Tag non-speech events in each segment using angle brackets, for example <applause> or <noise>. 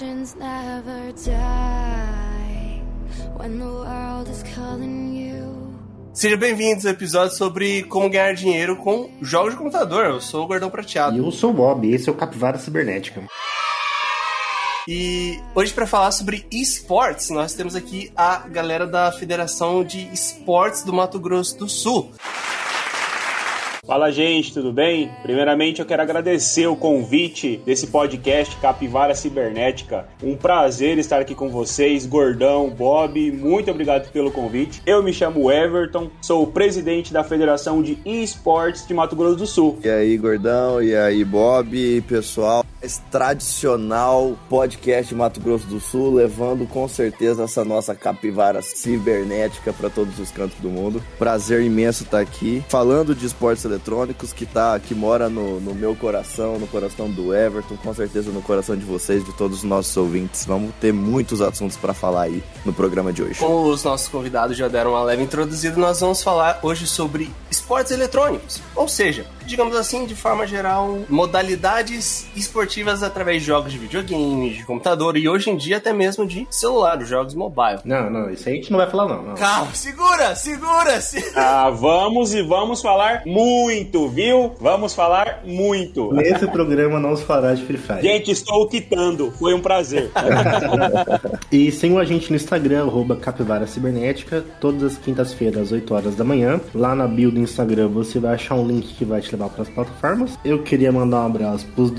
legends never die when the world is calling you. Sejam bem-vindos ao episódio sobre como ganhar dinheiro com jogos de computador. Eu sou o Gordão Prateado. E eu sou o Bob, esse é o Capivara Cibernética. E hoje, para falar sobre esportes, nós temos aqui a galera da Federação de Esportes do Mato Grosso do Sul. Fala gente, tudo bem? Primeiramente eu quero agradecer o convite desse podcast Capivara Cibernética. Um prazer estar aqui com vocês, Gordão, Bob, muito obrigado pelo convite. Eu me chamo Everton, sou o presidente da Federação de Esportes de Mato Grosso do Sul. E aí, Gordão, e aí, Bob, pessoal. Esse tradicional podcast Mato Grosso do Sul, levando com certeza essa nossa capivara cibernética para todos os cantos do mundo. Prazer imenso estar aqui falando de esportes eletrônicos que tá que mora no, no meu coração, no coração do Everton, com certeza no coração de vocês, de todos os nossos ouvintes. Vamos ter muitos assuntos para falar aí no programa de hoje. Como os nossos convidados já deram uma leve introduzida, nós vamos falar hoje sobre esportes eletrônicos, ou seja, digamos assim, de forma geral, modalidades esportivas através de jogos de videogame, de computador e hoje em dia até mesmo de celular, os jogos mobile. Não, não, isso aí a gente não vai falar não. não. Calma, segura, segura! Se... Ah, vamos e vamos falar muito, viu? Vamos falar muito. Nesse programa não se falará de Free Fire. Gente, estou quitando, foi um prazer. <laughs> E sigam a gente no Instagram, arroba Capivara Cibernética, todas as quintas-feiras, às 8 horas da manhã. Lá na bio do Instagram você vai achar um link que vai te levar para as plataformas. Eu queria mandar um abraço pros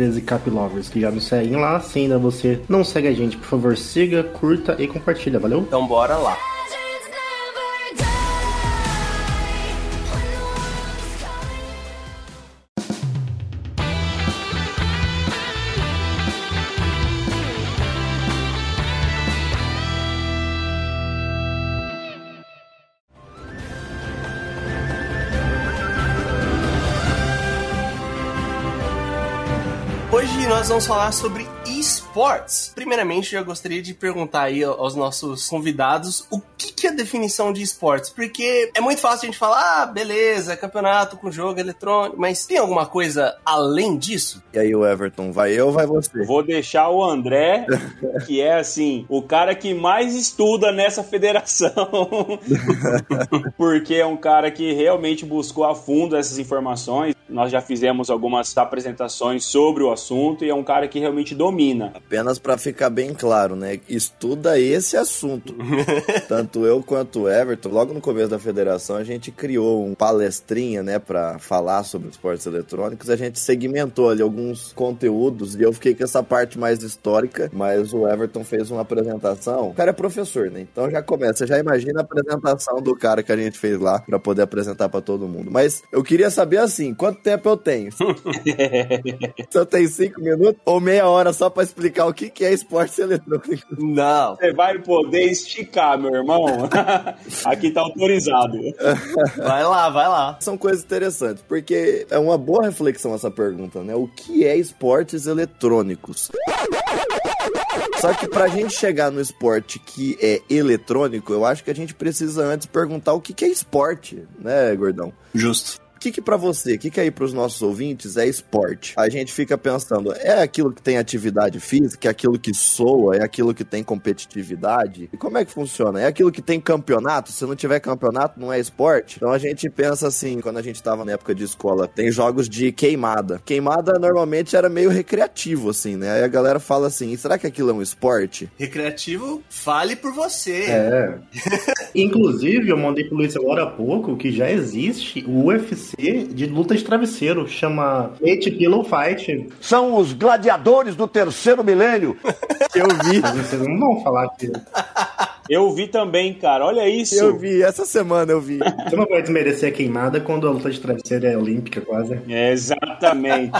213 Cap Lovers que já nos seguem lá. Se ainda você não segue a gente, por favor, siga, curta e compartilha, valeu? Então bora lá. Vamos falar sobre esportes. Primeiramente, eu gostaria de perguntar aí aos nossos convidados o que, que é a definição de esportes, porque é muito fácil a gente falar, ah, beleza, campeonato com jogo eletrônico, mas tem alguma coisa além disso? E aí, o Everton, vai eu ou vai você? Vou deixar o André, <laughs> que é assim, o cara que mais estuda nessa federação. <laughs> Porque é um cara que realmente buscou a fundo essas informações. Nós já fizemos algumas apresentações sobre o assunto e é um cara que realmente domina. Apenas para ficar bem claro, né? Estuda esse assunto. <laughs> Tanto eu quanto o Everton, logo no começo da federação, a gente criou um palestrinha, né, para falar sobre esportes eletrônicos. A gente segmentou ali alguns conteúdos e eu fiquei com essa parte mais histórica, mas o Everton fez uma apresentação. O cara é professor, né? Então já começa, já imagina a apresentação do cara que a gente fez lá para poder apresentar para todo mundo. Mas eu queria saber assim, quanto tempo eu tenho? <laughs> Se eu tenho cinco minutos ou meia hora só para explicar o que é esporte eletrônico? Não. Você vai poder esticar, meu irmão. <laughs> Aqui tá autorizado. Vai lá, vai lá. São coisas interessantes, porque é uma boa reflexão essa pergunta, né? O que é esportes eletrônicos? Só que pra gente chegar no esporte que é eletrônico, eu acho que a gente precisa antes perguntar o que que é esporte, né, gordão? Justo. O que que pra você, o que que aí pros nossos ouvintes é esporte? A gente fica pensando, é aquilo que tem atividade física, é aquilo que soa, é aquilo que tem competitividade? E como é que funciona? É aquilo que tem campeonato? Se não tiver campeonato, não é esporte? Então a gente pensa assim, quando a gente tava na época de escola, tem jogos de queimada. Queimada normalmente era meio recreativo, assim, né? Aí a galera fala assim, será que aquilo é um esporte? Recreativo, fale por você. É. <laughs> Inclusive, eu mandei pro Luiz agora há pouco que já existe o UFC de luta de travesseiro, chama Eight Pillow Fight. São os gladiadores do terceiro milênio. <laughs> Eu vi, vocês não vão falar que Eu vi também, cara. Olha isso. eu vi, essa semana eu vi. você não vai desmerecer a queimada quando a luta de travesseiro é olímpica, quase. É, exatamente.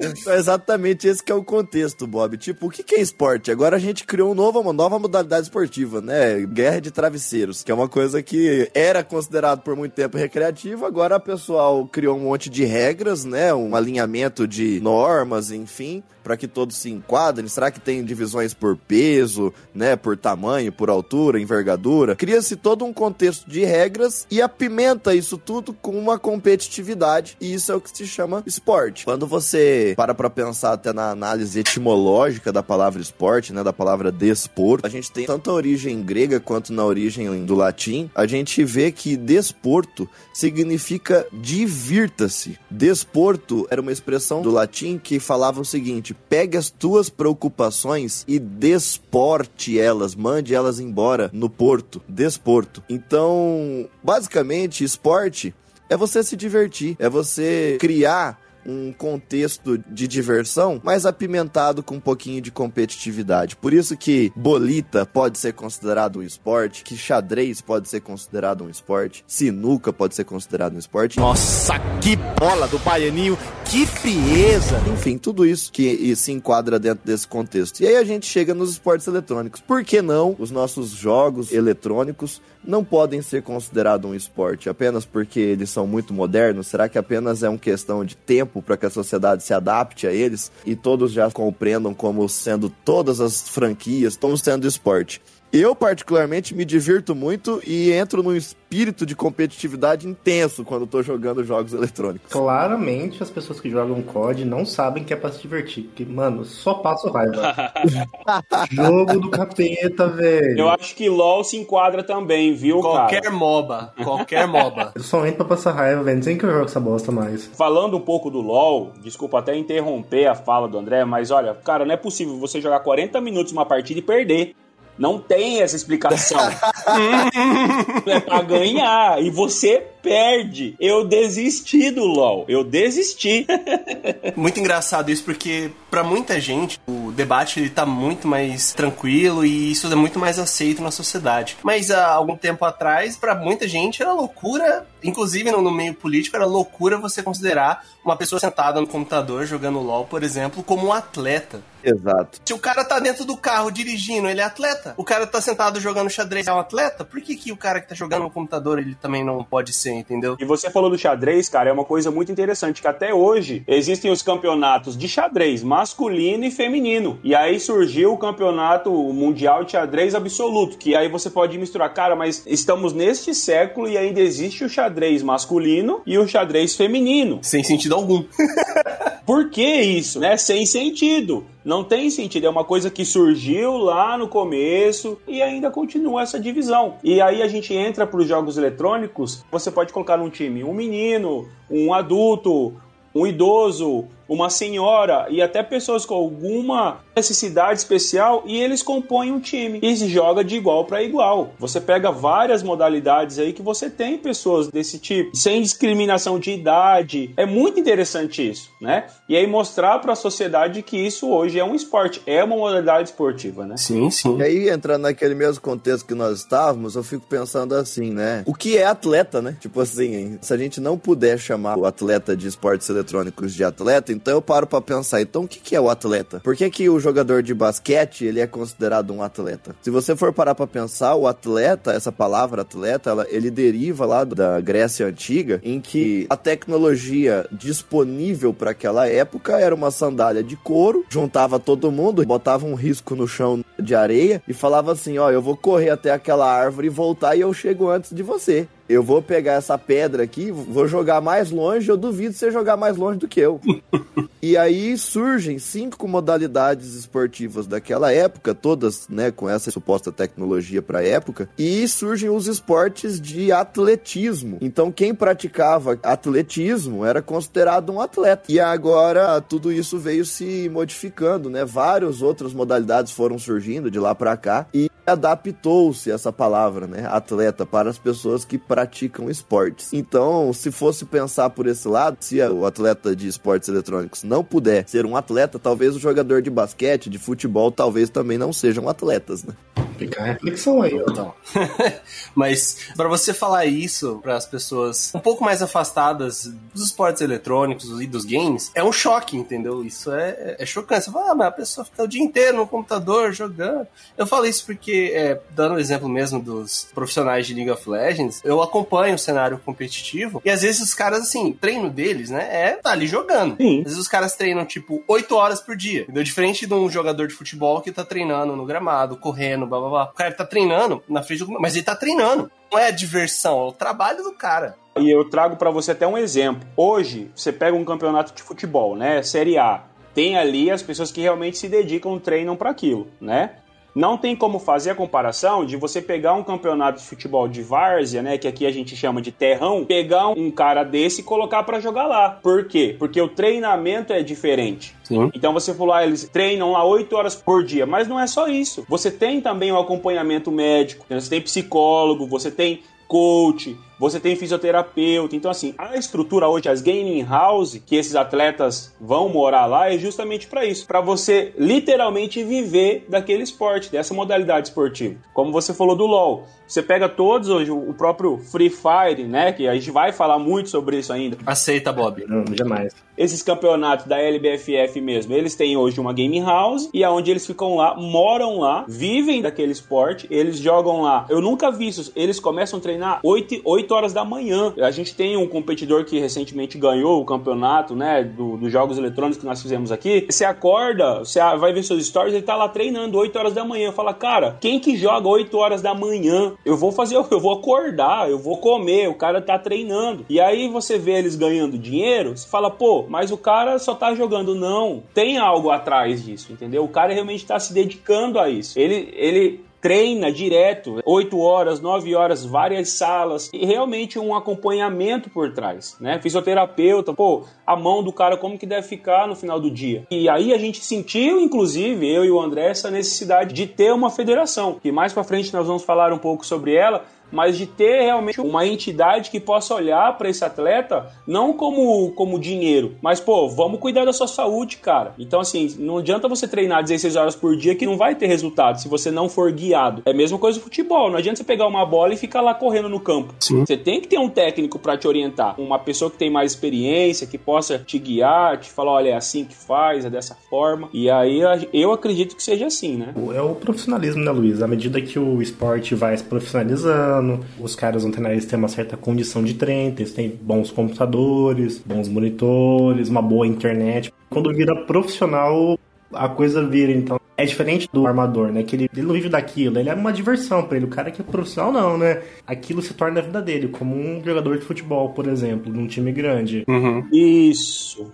Então, <laughs> é exatamente esse que é o contexto, Bob. Tipo, o que que é esporte? Agora a gente criou um novo, uma nova modalidade esportiva, né? Guerra de travesseiros, que é uma coisa que era considerado por muito tempo recreativo, agora o pessoal criou um monte de regras, né? Um alinhamento de normas, enfim, para que todos se enquadrem. Será que tem divisões por peso, né, por tamanho, por altura, envergadura. Cria-se todo um contexto de regras e apimenta isso tudo com uma competitividade, e isso é o que se chama esporte. Quando você para para pensar até na análise etimológica da palavra esporte, né, da palavra desporto, a gente tem tanto a origem grega quanto na origem do latim, a gente vê que desporto significa divirta-se. Desporto era uma expressão do latim que falava o seguinte: pegue as tuas preocupações e desporte elas, mande elas embora no porto, desporto. Então, basicamente, esporte é você se divertir, é você criar um contexto de diversão, mas apimentado com um pouquinho de competitividade. Por isso que bolita pode ser considerado um esporte, que xadrez pode ser considerado um esporte, sinuca pode ser considerado um esporte. Nossa, que bola do Baianinho, que frieza! Enfim, tudo isso que se enquadra dentro desse contexto. E aí a gente chega nos esportes eletrônicos. Por que não os nossos jogos eletrônicos não podem ser considerados um esporte apenas porque eles são muito modernos? Será que apenas é uma questão de tempo para que a sociedade se adapte a eles e todos já compreendam como sendo todas as franquias, como sendo esporte? Eu, particularmente, me divirto muito e entro num espírito de competitividade intenso quando tô jogando jogos eletrônicos. Claramente, as pessoas que jogam COD não sabem que é pra se divertir. Porque, mano, só passo raiva. <laughs> Jogo do capeta, velho. Eu acho que LoL se enquadra também, viu, Qualquer cara? MOBA. Qualquer MOBA. <laughs> Eu só entro pra passar raiva, velho. Não sei que eu jogo essa bosta mais. Falando um pouco do LoL, desculpa até interromper a fala do André, mas olha, cara, não é possível você jogar 40 minutos uma partida e perder. Não tem essa explicação. <laughs> é pra ganhar. E você perde. Eu desisti do LoL. Eu desisti. <laughs> Muito engraçado isso, porque para muita gente o debate ele tá muito mais tranquilo e isso é muito mais aceito na sociedade. Mas há algum tempo atrás, para muita gente era loucura, inclusive no, no meio político, era loucura você considerar uma pessoa sentada no computador jogando LoL, por exemplo, como um atleta. Exato. Se o cara tá dentro do carro dirigindo, ele é atleta. O cara tá sentado jogando xadrez, é um atleta. Por que, que o cara que tá jogando no computador, ele também não pode ser, entendeu? E você falou do xadrez, cara, é uma coisa muito interessante, que até hoje existem os campeonatos de xadrez masculino e feminino. E aí surgiu o campeonato mundial de xadrez absoluto, que aí você pode misturar, cara, mas estamos neste século e ainda existe o xadrez masculino e o xadrez feminino. Sem sentido algum. <laughs> Por que isso? Né? Sem sentido. Não tem sentido. É uma coisa que surgiu lá no começo e ainda continua essa divisão. E aí a gente entra para os jogos eletrônicos. Você pode colocar num time um menino, um adulto, um idoso, uma senhora e até pessoas com alguma necessidade especial e eles compõem um time e se joga de igual para igual. Você pega várias modalidades aí que você tem pessoas desse tipo, sem discriminação de idade. É muito interessante isso, né? E aí mostrar para a sociedade que isso hoje é um esporte, é uma modalidade esportiva, né? Sim, sim. E aí, entrando naquele mesmo contexto que nós estávamos, eu fico pensando assim, né? O que é atleta, né? Tipo assim, se a gente não puder chamar o atleta de esportes eletrônicos de atleta, então eu paro pra pensar, então o que, que é o atleta? Por que, que o jogador de basquete, ele é considerado um atleta? Se você for parar pra pensar, o atleta, essa palavra atleta, ela, ele deriva lá da Grécia Antiga, em que a tecnologia disponível para aquela época era uma sandália de couro, juntava todo mundo, botava um risco no chão de areia e falava assim, ó, eu vou correr até aquela árvore e voltar e eu chego antes de você eu vou pegar essa pedra aqui, vou jogar mais longe, eu duvido você jogar mais longe do que eu. <laughs> e aí surgem cinco modalidades esportivas daquela época, todas, né, com essa suposta tecnologia para época, e surgem os esportes de atletismo. Então quem praticava atletismo era considerado um atleta. E agora tudo isso veio se modificando, né? Várias outras modalidades foram surgindo de lá para cá e adaptou-se essa palavra, né, atleta para as pessoas que praticam esportes. Então, se fosse pensar por esse lado, se o atleta de esportes eletrônicos não puder ser um atleta, talvez o jogador de basquete, de futebol, talvez também não sejam atletas, né? Fica a reflexão aí. Então. <laughs> Mas para você falar isso para as pessoas um pouco mais afastadas dos esportes eletrônicos e dos games, é um choque, entendeu? Isso é, é chocante. Você fala, ah, mas a pessoa fica o dia inteiro no computador jogando. Eu falo isso porque, é, dando o exemplo mesmo dos profissionais de League of Legends, eu acompanho o cenário competitivo e às vezes os caras, assim, treino deles, né, é tá ali jogando. Sim. Às vezes os caras treinam, tipo, 8 horas por dia. Entendeu? Diferente de um jogador de futebol que tá treinando no gramado, correndo, blá blá blá. O cara tá treinando na frente do. Mas ele tá treinando. Não é diversão, é o trabalho do cara. E eu trago para você até um exemplo. Hoje, você pega um campeonato de futebol, né? Série A. Tem ali as pessoas que realmente se dedicam, treinam para aquilo, né? Não tem como fazer a comparação de você pegar um campeonato de futebol de várzea, né, que aqui a gente chama de terrão, pegar um cara desse e colocar para jogar lá. Por quê? Porque o treinamento é diferente. Sim. Então você falou, ah, eles treinam lá 8 horas por dia, mas não é só isso. Você tem também o acompanhamento médico, você tem psicólogo, você tem coach, você tem fisioterapeuta. Então, assim, a estrutura hoje, as gaming house, que esses atletas vão morar lá, é justamente para isso, para você literalmente viver daquele esporte, dessa modalidade esportiva. Como você falou do LoL, você pega todos hoje, o próprio Free Fire, né, que a gente vai falar muito sobre isso ainda. Aceita, Bob. Não, jamais. Esses campeonatos da LBFF mesmo, eles têm hoje uma game house e aonde eles ficam lá, moram lá, vivem daquele esporte, eles jogam lá. Eu nunca vi isso. Eles começam a treinar 8, 8 horas da manhã. A gente tem um competidor que recentemente ganhou o campeonato, né, do- dos jogos eletrônicos que nós fizemos aqui. Você acorda, você vai ver seus stories, ele tá lá treinando 8 horas da manhã. Fala, cara, quem que joga 8 horas da manhã? Eu vou fazer, eu vou acordar, eu vou comer, o cara tá treinando. E aí você vê eles ganhando dinheiro, você fala, pô, mas o cara só tá jogando. Não, tem algo atrás disso, entendeu? O cara realmente tá se dedicando a isso. Ele, ele treina direto, 8 horas, 9 horas, várias salas e realmente um acompanhamento por trás, né? Fisioterapeuta, pô, a mão do cara como que deve ficar no final do dia. E aí a gente sentiu, inclusive, eu e o André, essa necessidade de ter uma federação, que mais pra frente nós vamos falar um pouco sobre ela, mas de ter realmente uma entidade que possa olhar para esse atleta não como, como dinheiro, mas pô, vamos cuidar da sua saúde, cara. Então, assim, não adianta você treinar 16 horas por dia que não vai ter resultado se você não for guiado. É a mesma coisa do futebol, não adianta você pegar uma bola e ficar lá correndo no campo. Você tem que ter um técnico para te orientar, uma pessoa que tem mais experiência, que possa te guiar, te falar, olha, é assim que faz, é dessa forma. E aí eu acredito que seja assim, né? É o profissionalismo, né, Luiz? À medida que o esporte vai se profissionalizando, os caras eles têm uma certa condição de treino, eles têm bons computadores, bons monitores, uma boa internet. Quando vira profissional, a coisa vira, então. É diferente do armador, né? Que ele, ele não vive daquilo, ele é uma diversão pra ele. O cara que é profissional, não, né? Aquilo se torna a vida dele, como um jogador de futebol, por exemplo, num time grande. Isso.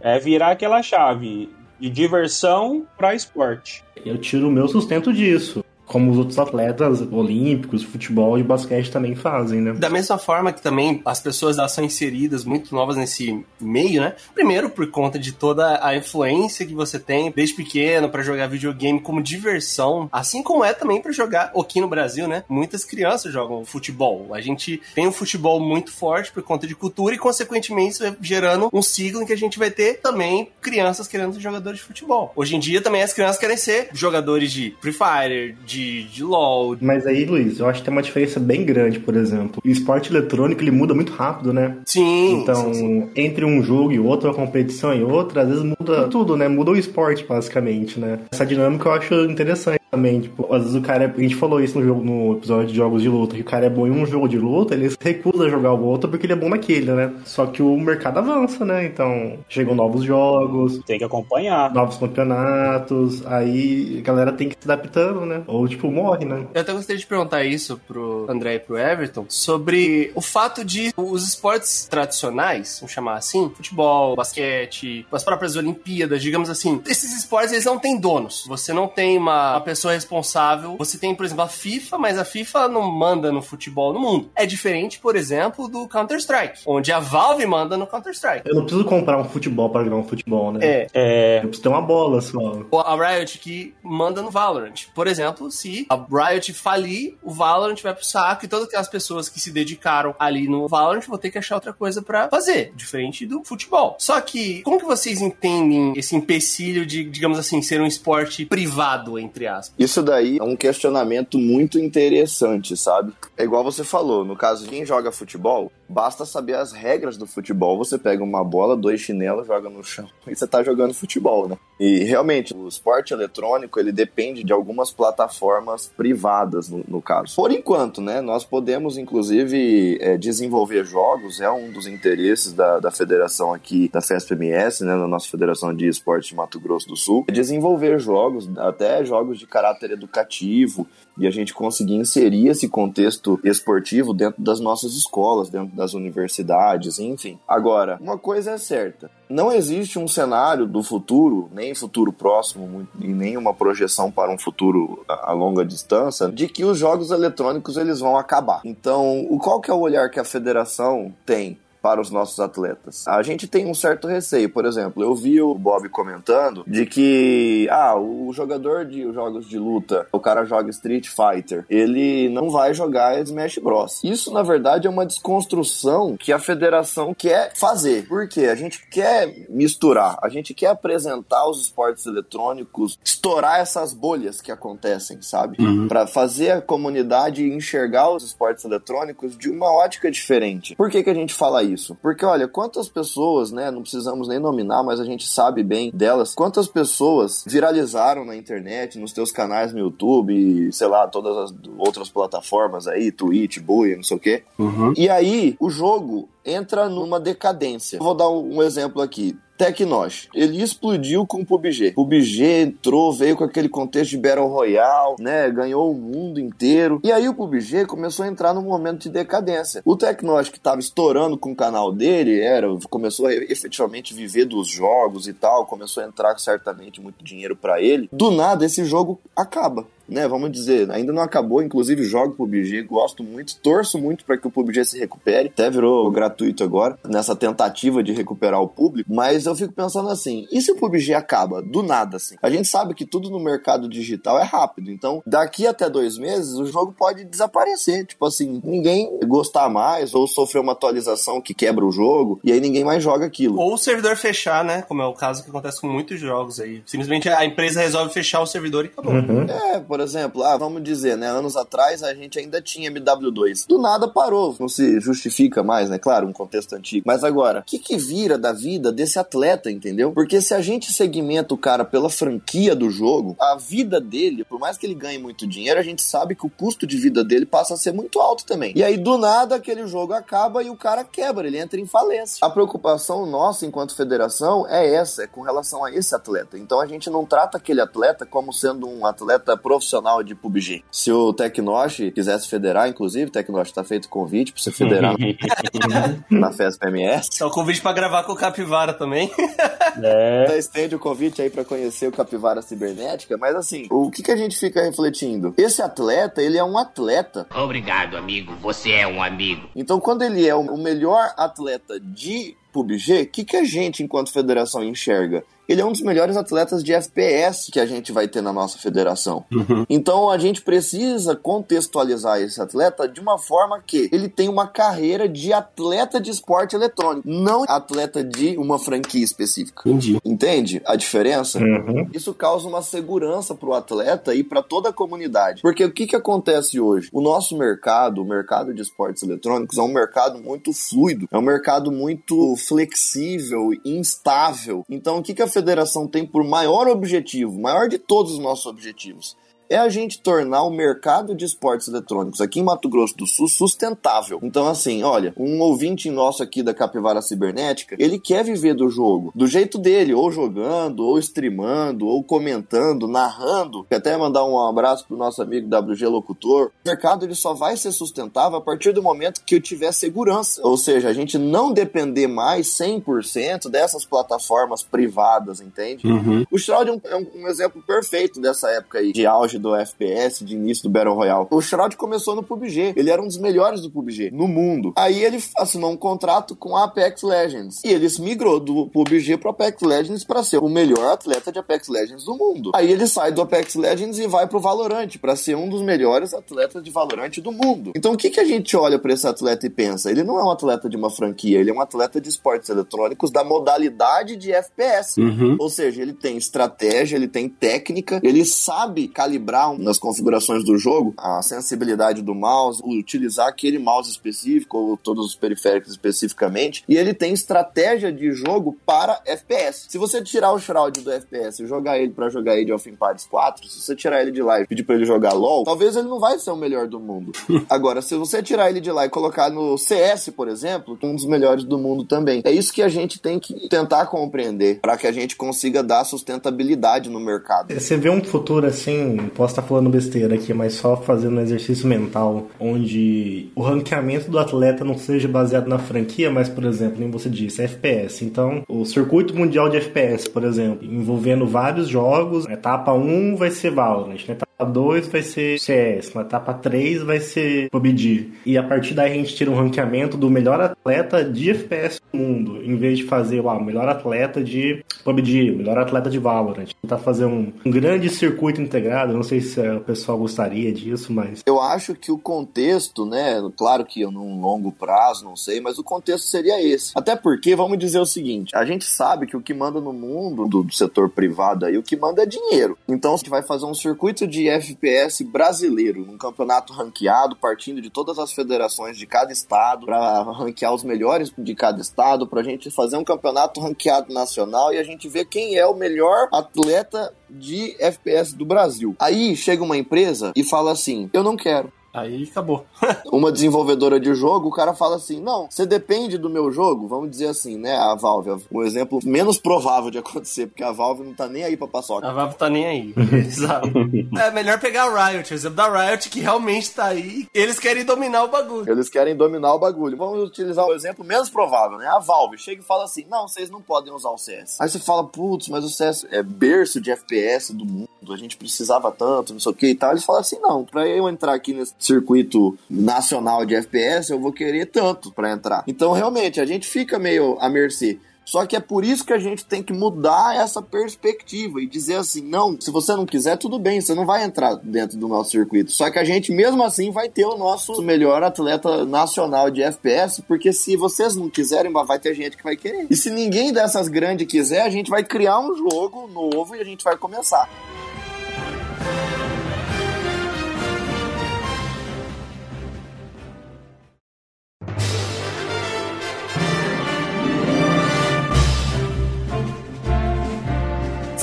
É virar aquela chave de diversão para esporte. Eu tiro o meu sustento disso. Como os outros atletas olímpicos, futebol e basquete também fazem, né? Da mesma forma que também as pessoas são inseridas muito novas nesse meio, né? Primeiro por conta de toda a influência que você tem desde pequeno para jogar videogame como diversão, assim como é também para jogar aqui no Brasil, né? Muitas crianças jogam futebol. A gente tem um futebol muito forte por conta de cultura e consequentemente isso vai gerando um ciclo em que a gente vai ter também crianças querendo ser jogadores de futebol. Hoje em dia também as crianças querem ser jogadores de Free Fire, de, de LoL, Mas aí, Luiz, eu acho que tem uma diferença bem grande, por exemplo. O esporte eletrônico, ele muda muito rápido, né? Sim. Então, sim, sim. entre um jogo e outro, uma competição e outra, às vezes muda tudo, né? Muda o esporte, basicamente, né? Essa dinâmica eu acho interessante também. Tipo, às vezes o cara, é- a gente falou isso no, jogo, no episódio de jogos de luta, que o cara é bom em um jogo de luta, ele se recusa a jogar o outro porque ele é bom naquele, né? Só que o mercado avança, né? Então, chegam novos jogos, Tem que acompanhar. novos campeonatos, aí a galera tem que se adaptando, né? Ou, tipo, morre, né? Eu até gostaria de perguntar isso pro André e pro Everton sobre o fato de os esportes tradicionais, vamos chamar assim, futebol, basquete, as próprias Olimpíadas, digamos assim, esses esportes eles não têm donos. Você não tem uma, uma pessoa responsável. Você tem, por exemplo, a FIFA, mas a FIFA não manda no futebol no mundo. É diferente, por exemplo, do Counter-Strike, onde a Valve manda no Counter-Strike. Eu não preciso comprar um futebol pra jogar um futebol, né? É, É, Eu preciso ter uma bola só. Ou a Riot que manda no Valorant. Por exemplo, se a Riot falir, o Valorant vai pro saco e todas aquelas pessoas que se dedicaram ali no Valorant vão ter que achar outra coisa pra fazer, diferente do futebol. Só que, como que vocês entendem esse empecilho de, digamos assim, ser um esporte privado, entre aspas? Isso daí é um questionamento muito interessante, sabe? É igual você falou, no caso quem joga futebol, basta saber as regras do futebol. Você pega uma bola, dois chinelos, joga no chão <laughs> e você tá jogando futebol, né? E realmente, o esporte eletrônico, ele depende de algumas plataformas privadas, no, no caso. Por enquanto, né? Nós podemos, inclusive, é, desenvolver jogos, é um dos interesses da, da federação aqui, da FESP-MS, né? Da nossa Federação de Esporte de Mato Grosso do Sul, é desenvolver jogos, até jogos de caráter educativo, e a gente conseguir inserir esse contexto esportivo dentro das nossas escolas, dentro das universidades, enfim. Agora, uma coisa é certa: não existe um cenário do futuro, nem futuro próximo e nem uma projeção para um futuro a longa distância, de que os jogos eletrônicos eles vão acabar. Então, qual que é o olhar que a federação tem para os nossos atletas. A gente tem um certo receio, por exemplo, eu vi o Bob comentando de que ah, o jogador de jogos de luta, o cara joga Street Fighter, ele não vai jogar Smash Bros. Isso na verdade é uma desconstrução que a federação quer fazer. Porque a gente quer misturar, a gente quer apresentar os esportes eletrônicos, estourar essas bolhas que acontecem, sabe? Uhum. Para fazer a comunidade enxergar os esportes eletrônicos de uma ótica diferente. Por que que a gente fala isso? Isso. Porque, olha, quantas pessoas, né, não precisamos nem nominar, mas a gente sabe bem delas, quantas pessoas viralizaram na internet, nos teus canais no YouTube, sei lá, todas as outras plataformas aí, Twitch, Bui, não sei o quê. Uhum. E aí, o jogo entra numa decadência. vou dar um exemplo aqui. Tecnos. Ele explodiu com o PUBG. PUBG entrou, veio com aquele contexto de Battle Royale, né? Ganhou o mundo inteiro. E aí o PUBG começou a entrar num momento de decadência. O Tecnos, que estava estourando com o canal dele, era, começou a efetivamente viver dos jogos e tal, começou a entrar certamente muito dinheiro para ele. Do nada, esse jogo acaba né, vamos dizer, ainda não acabou, inclusive jogo PUBG, gosto muito, torço muito para que o PUBG se recupere, até virou gratuito agora, nessa tentativa de recuperar o público, mas eu fico pensando assim, e se o PUBG acaba do nada assim? A gente sabe que tudo no mercado digital é rápido, então daqui até dois meses o jogo pode desaparecer, tipo assim, ninguém gostar mais ou sofrer uma atualização que quebra o jogo e aí ninguém mais joga aquilo. Ou o servidor fechar, né, como é o caso que acontece com muitos jogos aí. Simplesmente a empresa resolve fechar o servidor e acabou. Uhum. É, por exemplo, ah, vamos dizer, né, anos atrás a gente ainda tinha MW2. Do nada parou, não se justifica mais, né? Claro, um contexto antigo. Mas agora, o que, que vira da vida desse atleta, entendeu? Porque se a gente segmenta o cara pela franquia do jogo, a vida dele, por mais que ele ganhe muito dinheiro, a gente sabe que o custo de vida dele passa a ser muito alto também. E aí, do nada, aquele jogo acaba e o cara quebra, ele entra em falência. A preocupação nossa, enquanto federação, é essa, é com relação a esse atleta. Então a gente não trata aquele atleta como sendo um atleta profissional profissional de PUBG. Se o Tecnosh quisesse federar, inclusive, Tecnosh tá feito convite pra você federar <laughs> na festa PMS. É o convite pra gravar com o Capivara também. <laughs> É. Então estende o convite aí para conhecer o Capivara Cibernética, mas assim, o que, que a gente fica refletindo? Esse atleta, ele é um atleta. Obrigado, amigo. Você é um amigo. Então, quando ele é o melhor atleta de PUBG, o que, que a gente, enquanto federação, enxerga? Ele é um dos melhores atletas de FPS que a gente vai ter na nossa federação. Uhum. Então a gente precisa contextualizar esse atleta de uma forma que ele tem uma carreira de atleta de esporte eletrônico, não atleta de uma franquia específica. Entendi. Entende a diferença? Uhum. Isso causa uma segurança para o atleta e para toda a comunidade. Porque o que, que acontece hoje? O nosso mercado, o mercado de esportes eletrônicos, é um mercado muito fluido, é um mercado muito flexível, instável. Então o que, que a federação tem por maior objetivo, maior de todos os nossos objetivos, é a gente tornar o mercado de esportes eletrônicos aqui em Mato Grosso do Sul sustentável. Então, assim, olha, um ouvinte nosso aqui da Capivara Cibernética, ele quer viver do jogo, do jeito dele, ou jogando, ou streamando, ou comentando, narrando. Até mandar um abraço pro nosso amigo WG Locutor. O mercado ele só vai ser sustentável a partir do momento que eu tiver segurança. Ou seja, a gente não depender mais 100% dessas plataformas privadas, entende? Uhum. O Shroud é um, é um exemplo perfeito dessa época aí de auge do FPS, de início do Battle Royale. O Shroud começou no PUBG. Ele era um dos melhores do PUBG no mundo. Aí ele assinou um contrato com a Apex Legends. E ele se migrou do PUBG pro Apex Legends para ser o melhor atleta de Apex Legends do mundo. Aí ele sai do Apex Legends e vai pro Valorant para ser um dos melhores atletas de Valorant do mundo. Então o que, que a gente olha para esse atleta e pensa? Ele não é um atleta de uma franquia, ele é um atleta de esportes eletrônicos da modalidade de FPS. Uhum. Ou seja, ele tem estratégia, ele tem técnica, ele sabe calibrar calibrar nas configurações do jogo a sensibilidade do mouse, utilizar aquele mouse específico ou todos os periféricos especificamente, e ele tem estratégia de jogo para FPS. Se você tirar o Shroud do FPS e jogar ele para jogar Age of Empires 4, se você tirar ele de lá e pedir para ele jogar LoL, talvez ele não vai ser o melhor do mundo. <laughs> Agora, se você tirar ele de lá e colocar no CS, por exemplo, um dos melhores do mundo também. É isso que a gente tem que tentar compreender para que a gente consiga dar sustentabilidade no mercado. Você vê um futuro assim, posso estar falando besteira aqui, mas só fazendo um exercício mental, onde o ranqueamento do atleta não seja baseado na franquia, mas, por exemplo, como você disse, FPS. Então, o circuito mundial de FPS, por exemplo, envolvendo vários jogos, etapa 1 vai ser Valorant, etapa 2 vai ser CS, na etapa 3 vai ser PUBG. E a partir daí a gente tira um ranqueamento do melhor atleta de FPS do mundo, em vez de fazer o melhor atleta de PUBG, melhor atleta de Valorant. Tentar fazer um, um grande circuito integrado, não sei se o pessoal gostaria disso, mas... Eu acho que o contexto, né, claro que num longo prazo, não sei, mas o contexto seria esse. Até porque, vamos dizer o seguinte, a gente sabe que o que manda no mundo do, do setor privado aí, o que manda é dinheiro. Então, gente vai fazer um circuito de FPS brasileiro, num campeonato ranqueado, partindo de todas as federações de cada estado, para ranquear os melhores de cada estado, pra gente fazer um campeonato ranqueado nacional e a gente ver quem é o melhor atleta de FPS do Brasil. Aí chega uma empresa e fala assim: Eu não quero. Aí acabou. <laughs> uma desenvolvedora de jogo, o cara fala assim: não, você depende do meu jogo, vamos dizer assim, né? A Valve, um exemplo menos provável de acontecer, porque a Valve não tá nem aí pra paçoca. A Valve tá nem aí. <laughs> Exato. <laughs> É melhor pegar a Riot, o exemplo da Riot, que realmente tá aí. Eles querem dominar o bagulho. Eles querem dominar o bagulho. Vamos utilizar o exemplo menos provável, né? A Valve chega e fala assim: não, vocês não podem usar o CS. Aí você fala, putz, mas o CS é berço de FPS do mundo, a gente precisava tanto, não sei o que e tal. Eles falam assim: não, pra eu entrar aqui nesse circuito nacional de FPS, eu vou querer tanto para entrar. Então, realmente, a gente fica meio à mercê. Só que é por isso que a gente tem que mudar essa perspectiva e dizer assim: não, se você não quiser, tudo bem, você não vai entrar dentro do nosso circuito. Só que a gente, mesmo assim, vai ter o nosso melhor atleta nacional de FPS, porque se vocês não quiserem, vai ter gente que vai querer. E se ninguém dessas grandes quiser, a gente vai criar um jogo novo e a gente vai começar.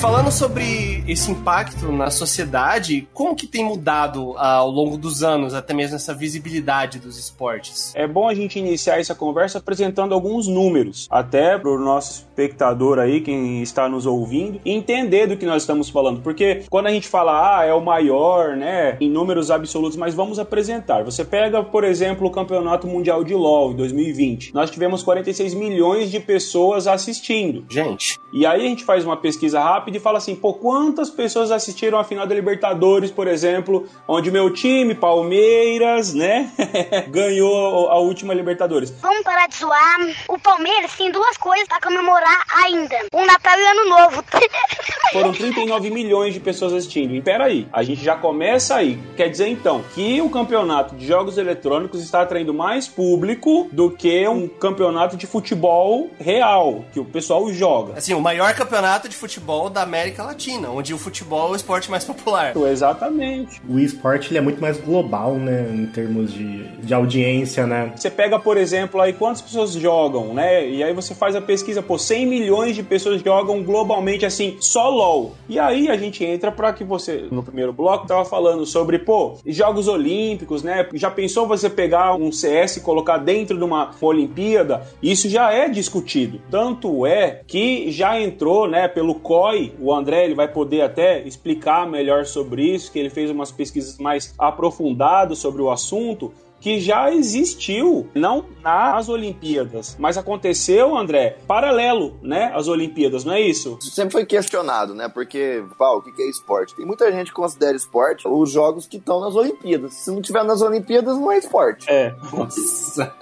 Falando sobre esse impacto na sociedade, como que tem mudado ao longo dos anos, até mesmo essa visibilidade dos esportes? É bom a gente iniciar essa conversa apresentando alguns números, até para o nosso espectador aí, quem está nos ouvindo, entender do que nós estamos falando. Porque quando a gente fala, ah, é o maior, né, em números absolutos, mas vamos apresentar. Você pega, por exemplo, o Campeonato Mundial de LoL em 2020. Nós tivemos 46 milhões de pessoas assistindo. Gente. E aí a gente faz uma pesquisa rápida e fala assim, pô, quantas pessoas assistiram a final da Libertadores, por exemplo, onde meu time, Palmeiras, né, <laughs> ganhou a última Libertadores. Vamos parar de zoar. O Palmeiras tem duas coisas para comemorar ainda. Um Natal e Ano Novo. <laughs> Foram 39 milhões de pessoas assistindo. E peraí, a gente já começa aí. Quer dizer então que o campeonato de jogos eletrônicos está atraindo mais público do que um campeonato de futebol real, que o pessoal joga. Assim, o maior campeonato de futebol da América Latina, onde o futebol é o esporte mais popular. Exatamente. O esporte ele é muito mais global, né, em termos de, de audiência, né? Você pega, por exemplo, aí quantas pessoas jogam, né? E aí você faz a pesquisa, pô, 100 milhões de pessoas jogam globalmente assim, só LoL. E aí a gente entra para que você, no primeiro bloco, tava falando sobre, pô, Jogos Olímpicos, né? Já pensou você pegar um CS e colocar dentro de uma Olimpíada? Isso já é discutido. Tanto é que já entrou, né, pelo COI, o André ele vai poder até explicar melhor sobre isso, que ele fez umas pesquisas mais aprofundadas sobre o assunto que já existiu, não nas Olimpíadas, mas aconteceu, André, paralelo, né, às Olimpíadas, não é isso? Isso sempre foi questionado, né, porque, pau, o que é esporte? Tem muita gente que considera esporte os jogos que estão nas Olimpíadas. Se não tiver nas Olimpíadas, não é esporte. É. Nossa.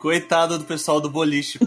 Coitado do pessoal do boliche, <laughs> pô.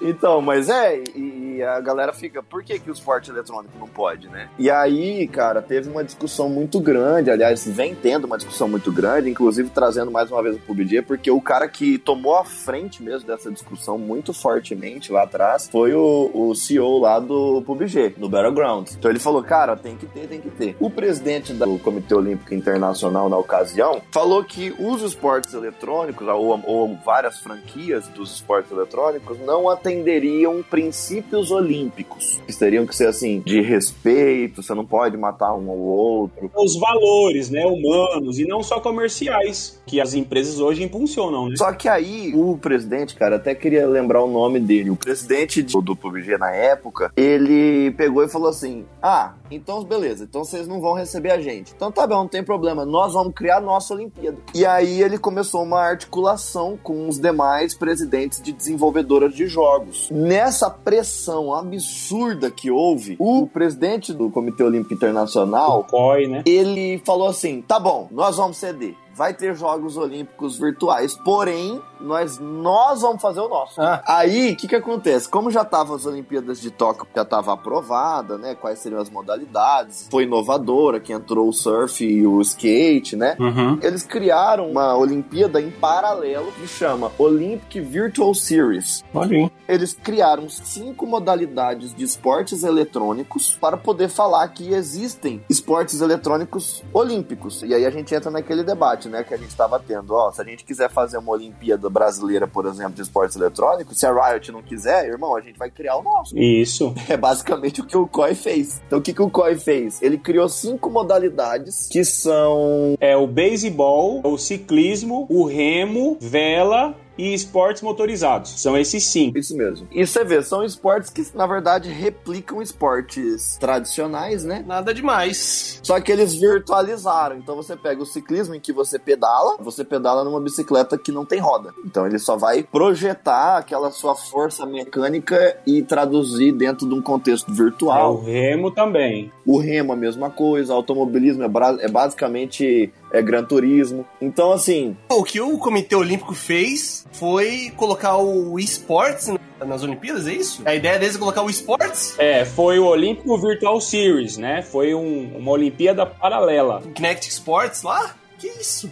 então, mas é, e, e a galera fica, por que, que o esporte eletrônico não pode, né? E aí, cara, teve uma discussão muito grande, aliás, vem tendo uma discussão muito grande, inclusive trazendo mais uma vez o PUBG, porque o cara que tomou a frente mesmo dessa discussão muito fortemente lá atrás foi o, o CEO lá do PUBG, do Battlegrounds. Então ele falou, cara, tem que ter, tem que ter. O presidente do Comitê Olímpico Internacional na ocasião falou que os esportes eletrônicos, ou, ou várias franquias dos esportes eletrônicos, não atenderiam princípios olímpicos. Que teriam que ser assim, de respeito, você não pode matar um ou outro. Os valores, né, humanos e não só comerciais, que as empresas hoje impulsionam, né? Só que aí, o presidente, cara, até queria lembrar o nome dele. O presidente do, do PUBG na época, ele pegou e falou assim: Ah, então beleza, então vocês não vão receber a gente. Então tá bom, não tem problema, nós vamos criar a nossa Olimpíada. E aí ele começou uma articulação com os demais presidentes de desenvolvedoras de jogos. Nessa pressão absurda que houve, o presidente do Comitê Olímpico Internacional, o COI, né? ele falou assim: tá bom, nós vamos ceder vai ter Jogos Olímpicos virtuais, porém, nós, nós vamos fazer o nosso. Ah. Aí, o que que acontece? Como já tava as Olimpíadas de Tóquio, já tava aprovada, né, quais seriam as modalidades, foi inovadora, que entrou o surf e o skate, né, uhum. eles criaram uma Olimpíada em paralelo que chama Olympic Virtual Series. Olha Eles criaram cinco modalidades de esportes eletrônicos para poder falar que existem esportes eletrônicos olímpicos. E aí a gente entra naquele debate, né, que a gente estava tendo. Ó, se a gente quiser fazer uma Olimpíada brasileira, por exemplo, de esportes eletrônicos, se a Riot não quiser, irmão, a gente vai criar o nosso. Isso. <laughs> É basicamente o que o COI fez. Então o que, que o COI fez? Ele criou cinco modalidades que são. É o beisebol, o ciclismo, o remo, vela, e esportes motorizados. São esses cinco. Isso mesmo. E você vê, são esportes que, na verdade, replicam esportes tradicionais, né? Nada demais. Só que eles virtualizaram. Então você pega o ciclismo em que você pedala, você pedala numa bicicleta que não tem roda. Então ele só vai projetar aquela sua força mecânica e traduzir dentro de um contexto virtual. É, o remo também. O remo, a mesma coisa. O automobilismo é, é basicamente é Gran Turismo. Então, assim. O que o Comitê Olímpico fez foi colocar o esportes nas Olimpíadas, é isso? A ideia deles é colocar o esportes? É, foi o Olímpico Virtual Series, né? Foi um, uma Olimpíada paralela. Kinect Sports lá? Que isso?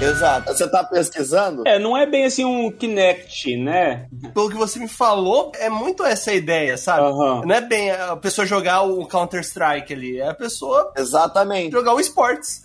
Exato. Você tá pesquisando? É, não é bem assim um Kinect, né? Pelo que você me falou, é muito essa ideia, sabe? Uhum. Não é bem a pessoa jogar o Counter-Strike ali, é a pessoa Exatamente. jogar o esportes.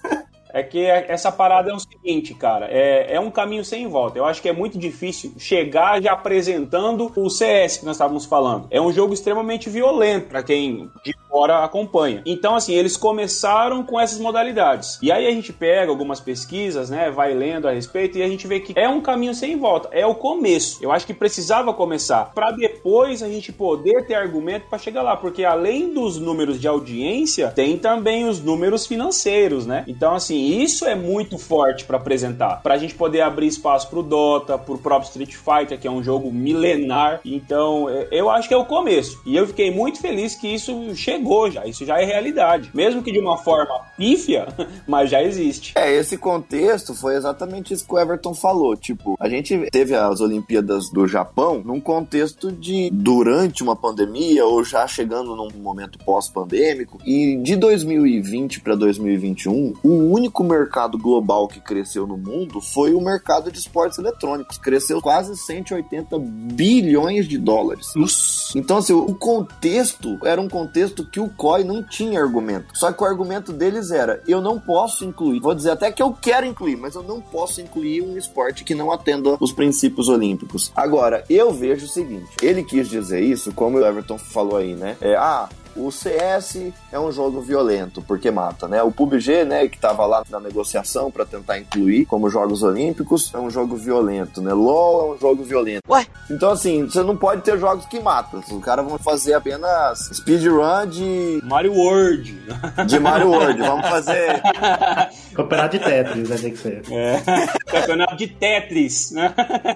É que essa parada é o seguinte, cara, é, é um caminho sem volta. Eu acho que é muito difícil chegar já apresentando o CS que nós estávamos falando. É um jogo extremamente violento para quem de fora acompanha. Então, assim, eles começaram com essas modalidades. E aí a gente pega algumas pesquisas, né, vai lendo a respeito e a gente vê que é um caminho sem volta. É o começo. Eu acho que precisava começar para depois a gente poder ter argumento para chegar lá, porque além dos números de audiência, tem também os números financeiros, né? Então, assim, isso é muito forte para apresentar, para a gente poder abrir espaço pro Dota, pro próprio Street Fighter, que é um jogo milenar. Então, é, eu acho que é o começo. E eu fiquei muito feliz que isso chegou já, isso já é realidade. Mesmo que de uma forma pífia, <laughs> mas já existe. É, esse contexto foi exatamente isso que o Everton falou. Tipo, a gente teve as Olimpíadas do Japão num contexto de durante uma pandemia ou já chegando num momento pós-pandêmico. E de 2020 para 2021, o único único mercado global que cresceu no mundo foi o mercado de esportes eletrônicos. Cresceu quase 180 bilhões de dólares. Nossa. Então, assim, o contexto era um contexto que o COI não tinha argumento. Só que o argumento deles era: eu não posso incluir, vou dizer até que eu quero incluir, mas eu não posso incluir um esporte que não atenda os princípios olímpicos. Agora, eu vejo o seguinte: ele quis dizer isso, como o Everton falou aí, né? É, ah, o CS é um jogo violento, porque mata, né? O PUBG, né, que tava lá na negociação para tentar incluir como jogos olímpicos, é um jogo violento, né? LoL é um jogo violento. Ué? Então, assim, você não pode ter jogos que matam. Os caras vão fazer apenas speedrun de... Mario World. De Mario World. Vamos fazer... <laughs> Campeonato de Tetris, né? Tem que ser. É. Campeonato de Tetris.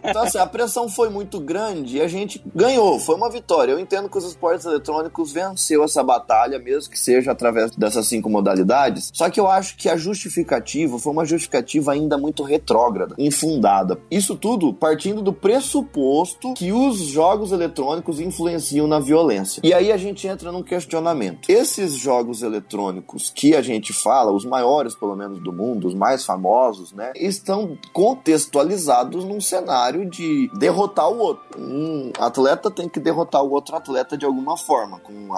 então, assim, a pressão foi muito grande e a gente ganhou. Foi uma vitória. Eu entendo que os esportes eletrônicos venceu essa batalha, mesmo que seja através dessas cinco modalidades. Só que eu acho que a justificativa foi uma justificativa ainda muito retrógrada, infundada. Isso tudo partindo do pressuposto que os jogos eletrônicos influenciam na violência. E aí a gente entra num questionamento. Esses jogos eletrônicos que a gente fala, os maiores pelo menos do mundo, os mais famosos, né, estão contextualizados num cenário de derrotar o outro. Um atleta tem que derrotar o outro atleta de alguma forma, com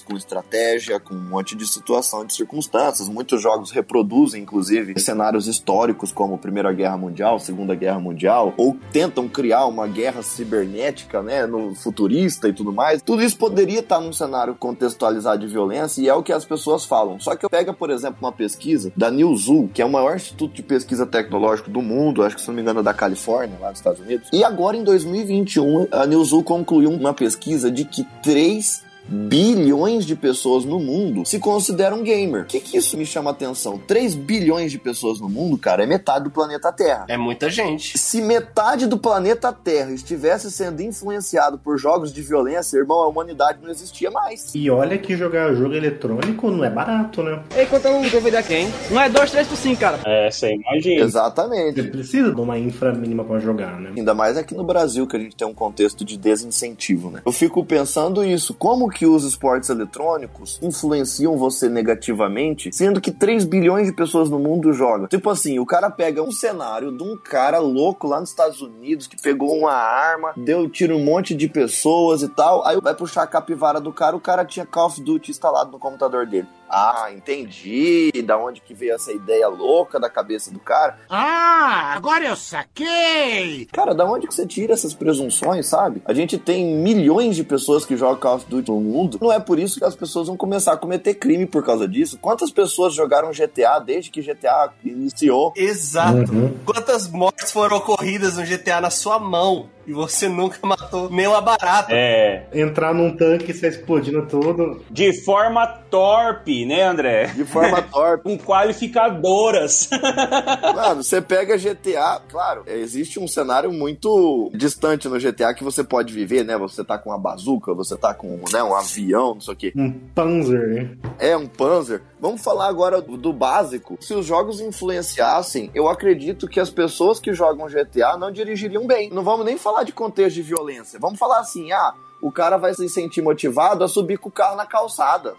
com estratégia, com um monte de situação, de circunstâncias. Muitos jogos reproduzem, inclusive, cenários históricos como Primeira Guerra Mundial, Segunda Guerra Mundial, ou tentam criar uma guerra cibernética, né, no futurista e tudo mais. Tudo isso poderia estar num cenário contextualizado de violência e é o que as pessoas falam. Só que eu pego, por exemplo, uma pesquisa da Newzoo, que é o maior instituto de pesquisa tecnológico do mundo, acho que se não me engano é da Califórnia, lá nos Estados Unidos. E agora em 2021, a Newzoo concluiu uma pesquisa de que 3 bilhões de pessoas no mundo se consideram gamer. O que, que isso me chama a atenção? 3 bilhões de pessoas no mundo, cara, é metade do planeta Terra. É muita gente. Se metade do planeta Terra estivesse sendo influenciado por jogos de violência, irmão, a humanidade não existia mais. E olha que jogar jogo eletrônico não é barato, né? Ei, quanto um DVD aqui, hein? Não é 2, 3 por 5, cara. É, você imagina. Exatamente. Você precisa de uma infra mínima pra jogar, né? Ainda mais aqui no Brasil, que a gente tem um contexto de desincentivo, né? Eu fico pensando isso, como que os esportes eletrônicos influenciam você negativamente, sendo que 3 bilhões de pessoas no mundo jogam. Tipo assim, o cara pega um cenário de um cara louco lá nos Estados Unidos que pegou uma arma, deu tiro um monte de pessoas e tal, aí vai puxar a capivara do cara, o cara tinha Call of Duty instalado no computador dele. Ah, entendi. Da onde que veio essa ideia louca da cabeça do cara? Ah, agora eu saquei! Cara, da onde que você tira essas presunções, sabe? A gente tem milhões de pessoas que jogam Call of Duty no mundo. Não é por isso que as pessoas vão começar a cometer crime por causa disso. Quantas pessoas jogaram GTA desde que GTA iniciou? Exato. Quantas mortes foram ocorridas no GTA na sua mão? E você nunca matou nem uma barata. É. Entrar num tanque e sair explodindo tudo. De forma torpe, né, André? De forma <laughs> torpe. Com qualificadoras. <laughs> Mano, você pega GTA, claro, existe um cenário muito distante no GTA que você pode viver, né? Você tá com uma bazuca, você tá com né, um avião, não sei o quê. Um Panzer, né? É, um Panzer. Vamos falar agora do, do básico. Se os jogos influenciassem, eu acredito que as pessoas que jogam GTA não dirigiriam bem. Não vamos nem falar de contexto de violência. Vamos falar assim, ah, o cara vai se sentir motivado a subir com o carro na calçada.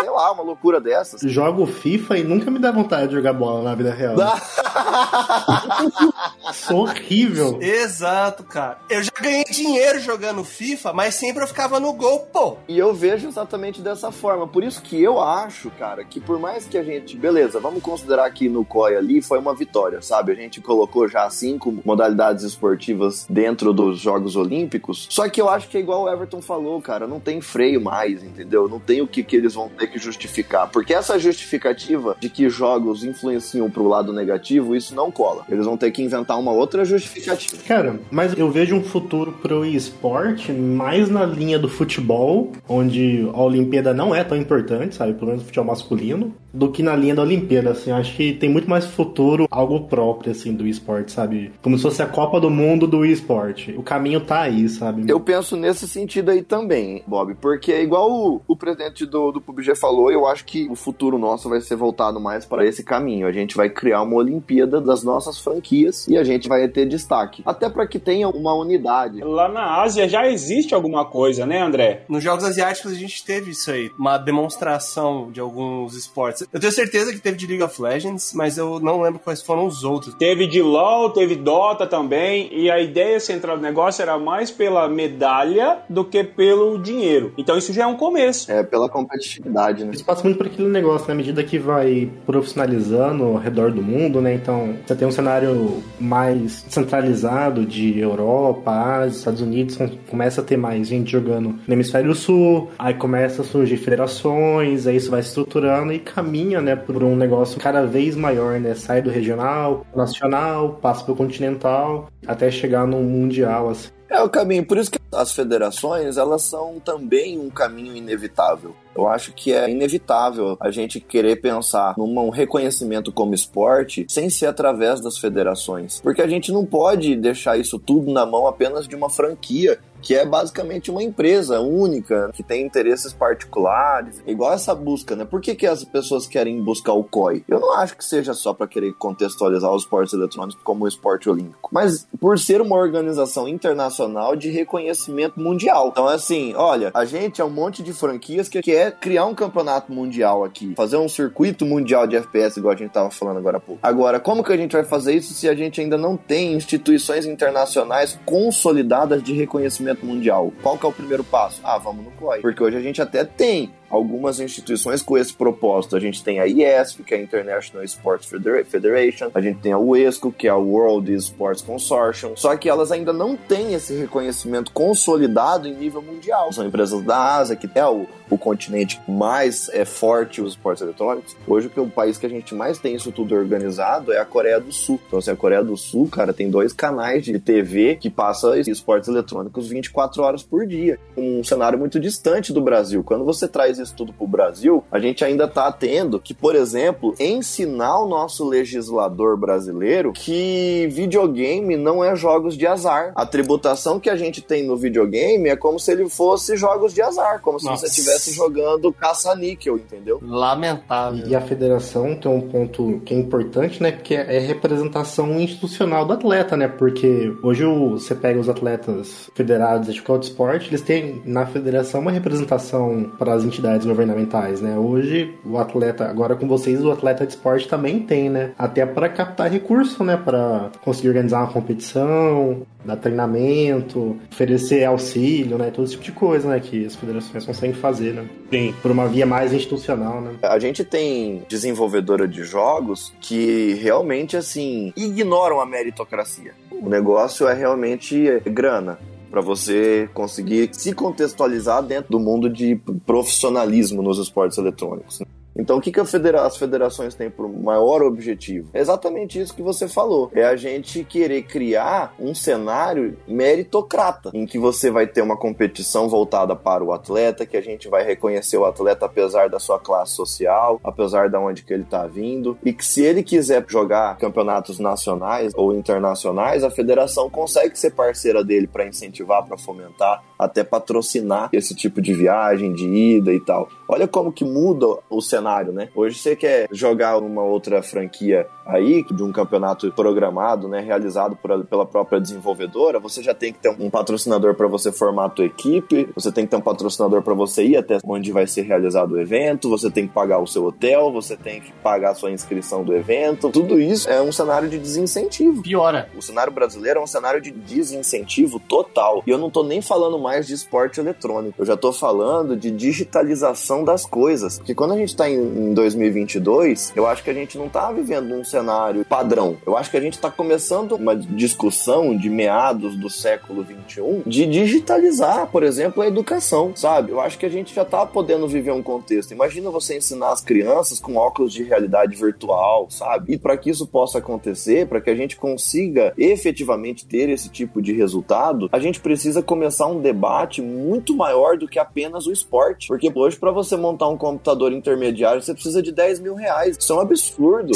Sei lá, uma loucura dessas. Jogo FIFA e nunca me dá vontade de jogar bola na vida real. <laughs> Sou horrível. Exato, cara. Eu já ganhei dinheiro jogando FIFA, mas sempre eu ficava no gol, pô. E eu vejo exatamente dessa forma. Por isso que eu acho, cara, que por mais que a gente. Beleza, vamos considerar que no COI ali foi uma vitória, sabe? A gente colocou já cinco modalidades esportivas dentro dos Jogos Olímpicos. Só que eu acho que é igual o Everton falou, cara, não tem freio mais, entendeu? Não tem o que, que eles vão ter que justificar. Porque essa justificativa de que jogos influenciam pro lado negativo, isso não cola. Eles vão ter que inventar uma outra justificativa. Cara, mas eu vejo um futuro pro esporte mais na linha do futebol, onde a Olimpíada não é tão importante, sabe? Pelo menos o futebol masculino, do que na linha da Olimpíada, assim. Acho que tem muito mais futuro, algo próprio, assim, do esporte, sabe? Como se fosse a Copa do Mundo do esporte. O caminho tá aí, sabe? Eu penso nesse sentido aí também, Bob, porque é igual o, o presidente do, do PUBG falou, eu acho que o futuro nosso vai ser voltado mais para esse caminho. A gente vai criar uma Olimpíada das nossas franquias e a gente vai ter destaque. Até para que tenha uma unidade. Lá na Ásia já existe alguma coisa, né, André? Nos Jogos Asiáticos a gente teve isso aí, uma demonstração de alguns esportes. Eu tenho certeza que teve de League of Legends, mas eu não lembro quais foram os outros. Teve de LoL, teve Dota também, e a ideia central do negócio era mais pela medalha do que pelo dinheiro. Então isso já é um começo. É, pela competitividade, né? Isso passa muito por aquele negócio, na medida que vai profissionalizando ao redor do mundo, né? Então, você tem um cenário mais centralizado de Europa, Ásia, Estados Unidos, começa a ter mais gente jogando no hemisfério sul, aí começa a surgir federações, aí isso vai se estruturando e caminha, né, por um negócio cada vez maior, né? Sai do regional, nacional, passa pro continental, até chegar no mundial, assim. É o caminho, por isso que as federações, elas são também um caminho inevitável. Eu acho que é inevitável a gente querer pensar num reconhecimento como esporte sem ser através das federações. Porque a gente não pode deixar isso tudo na mão apenas de uma franquia que é basicamente uma empresa única, que tem interesses particulares, igual essa busca, né? Por que, que as pessoas querem buscar o COI? Eu não acho que seja só para querer contextualizar os esportes eletrônicos como o esporte olímpico, mas por ser uma organização internacional de reconhecimento mundial. Então, assim, olha, a gente é um monte de franquias que quer criar um campeonato mundial aqui, fazer um circuito mundial de FPS, igual a gente tava falando agora há pouco. Agora, como que a gente vai fazer isso se a gente ainda não tem instituições internacionais consolidadas de reconhecimento mundial. Qual que é o primeiro passo? Ah, vamos no COI. Porque hoje a gente até tem algumas instituições com esse propósito. A gente tem a IESF, que é a International Sports Federation, a gente tem a UESCO, que é a World Sports Consortium, só que elas ainda não têm esse reconhecimento consolidado em nível mundial. São empresas da Ásia, que é o, o continente mais é, forte os esportes eletrônicos. Hoje, o, que, o país que a gente mais tem isso tudo organizado é a Coreia do Sul. Então, assim, a Coreia do Sul, cara, tem dois canais de TV que passa esportes eletrônicos 24 horas por dia. Um cenário muito distante do Brasil. Quando você traz isso tudo para o Brasil, a gente ainda está tendo que, por exemplo, ensinar o nosso legislador brasileiro que videogame não é jogos de azar. A tributação que a gente tem no videogame é como se ele fosse jogos de azar, como Nossa. se você estivesse jogando caça-níquel, entendeu? Lamentável. E a federação tem um ponto que é importante, né? Que é representação institucional do atleta, né? Porque hoje você pega os atletas federados de qualquer esporte, eles têm na federação uma representação para as entidades entidades governamentais, né? Hoje, o atleta, agora com vocês, o atleta de esporte também tem, né? Até para captar recurso, né? Para conseguir organizar uma competição, dar treinamento, oferecer auxílio, né? Todo esse tipo de coisa, né? Que as federações conseguem fazer, né? Sim. Por uma via mais institucional, né? A gente tem desenvolvedora de jogos que realmente, assim, ignoram a meritocracia. O negócio é realmente grana para você conseguir se contextualizar dentro do mundo de profissionalismo nos esportes eletrônicos. Então, o que, que federa as federações têm por maior objetivo? É exatamente isso que você falou. É a gente querer criar um cenário meritocrata, em que você vai ter uma competição voltada para o atleta, que a gente vai reconhecer o atleta apesar da sua classe social, apesar de onde que ele está vindo, e que se ele quiser jogar campeonatos nacionais ou internacionais, a federação consegue ser parceira dele para incentivar, para fomentar, até patrocinar esse tipo de viagem, de ida e tal. Olha como que muda o cenário né? Hoje você quer jogar uma outra franquia aí, de um campeonato programado, né, realizado por, pela própria desenvolvedora, você já tem que ter um patrocinador para você formar a tua equipe, você tem que ter um patrocinador para você ir até onde vai ser realizado o evento, você tem que pagar o seu hotel, você tem que pagar a sua inscrição do evento. Tudo isso é um cenário de desincentivo. Piora. O cenário brasileiro é um cenário de desincentivo total. E eu não tô nem falando mais de esporte eletrônico. Eu já tô falando de digitalização das coisas. Porque quando a gente tá em, em 2022, eu acho que a gente não tá vivendo um cenário padrão. Eu acho que a gente está começando uma discussão de meados do século 21 de digitalizar, por exemplo, a educação, sabe? Eu acho que a gente já está podendo viver um contexto. Imagina você ensinar as crianças com óculos de realidade virtual, sabe? E para que isso possa acontecer, para que a gente consiga efetivamente ter esse tipo de resultado, a gente precisa começar um debate muito maior do que apenas o esporte. Porque hoje, para você montar um computador intermediário, você precisa de 10 mil reais. Isso é um absurdo.